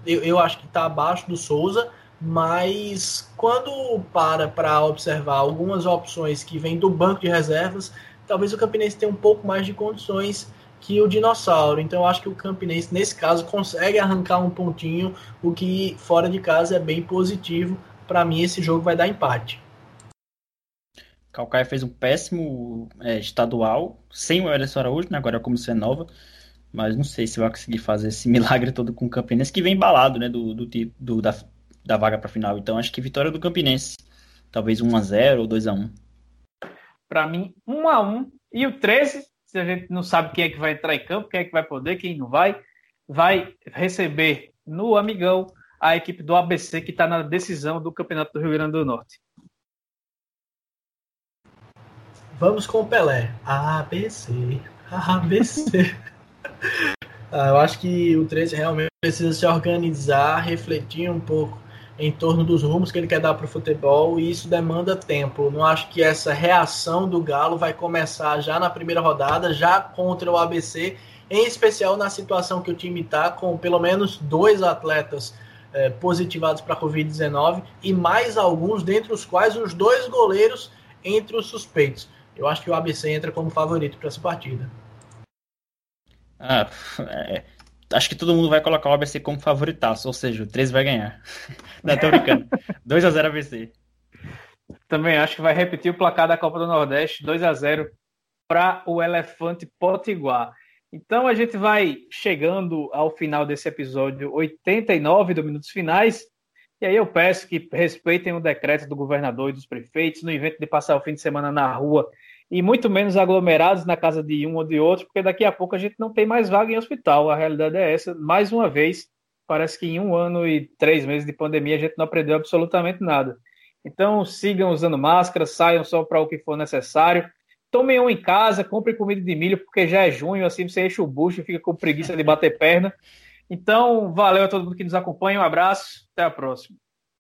Eu, eu acho que está abaixo do Souza, mas quando para para observar algumas opções que vêm do banco de reservas, talvez o Campinense tenha um pouco mais de condições que o dinossauro. Então eu acho que o Campinense, nesse caso, consegue arrancar um pontinho, o que fora de casa é bem positivo. Para mim, esse jogo vai dar empate. Calcaia fez um péssimo é, estadual, sem o Ederson Araújo, né? agora como se nova, mas não sei se vai conseguir fazer esse milagre todo com o Campinense, que vem embalado né, do, do, do da, da vaga para final. Então acho que vitória do Campinense, talvez 1x0 ou 2x1. Para mim, 1x1 e o 13 se a gente não sabe quem é que vai entrar em campo, quem é que vai poder, quem não vai, vai receber no Amigão a equipe do ABC que está na decisão do Campeonato do Rio Grande do Norte. Vamos com o Pelé. ABC, ABC. ah, eu acho que o 13 realmente precisa se organizar, refletir um pouco em torno dos rumos que ele quer dar para o futebol e isso demanda tempo. não acho que essa reação do Galo vai começar já na primeira rodada, já contra o ABC, em especial na situação que o time está, com pelo menos dois atletas é, positivados para a Covid-19 e mais alguns, dentre os quais os dois goleiros entre os suspeitos. Eu acho que o ABC entra como favorito para essa partida. Ah, é, acho que todo mundo vai colocar o ABC como favoritaço, ou seja, o 13 vai ganhar. Não, tô brincando. 2x0 ABC. Também acho que vai repetir o placar da Copa do Nordeste, 2 a 0 para o Elefante Potiguar. Então a gente vai chegando ao final desse episódio 89 do Minutos Finais. E aí eu peço que respeitem o decreto do governador e dos prefeitos no evento de passar o fim de semana na rua e muito menos aglomerados na casa de um ou de outro, porque daqui a pouco a gente não tem mais vaga em hospital. A realidade é essa. Mais uma vez, parece que em um ano e três meses de pandemia a gente não aprendeu absolutamente nada. Então sigam usando máscara, saiam só para o que for necessário. Tomem um em casa, comprem comida de milho, porque já é junho, assim você enche o bucho e fica com preguiça de bater perna. Então, valeu a todo mundo que nos acompanha, um abraço, até a próxima.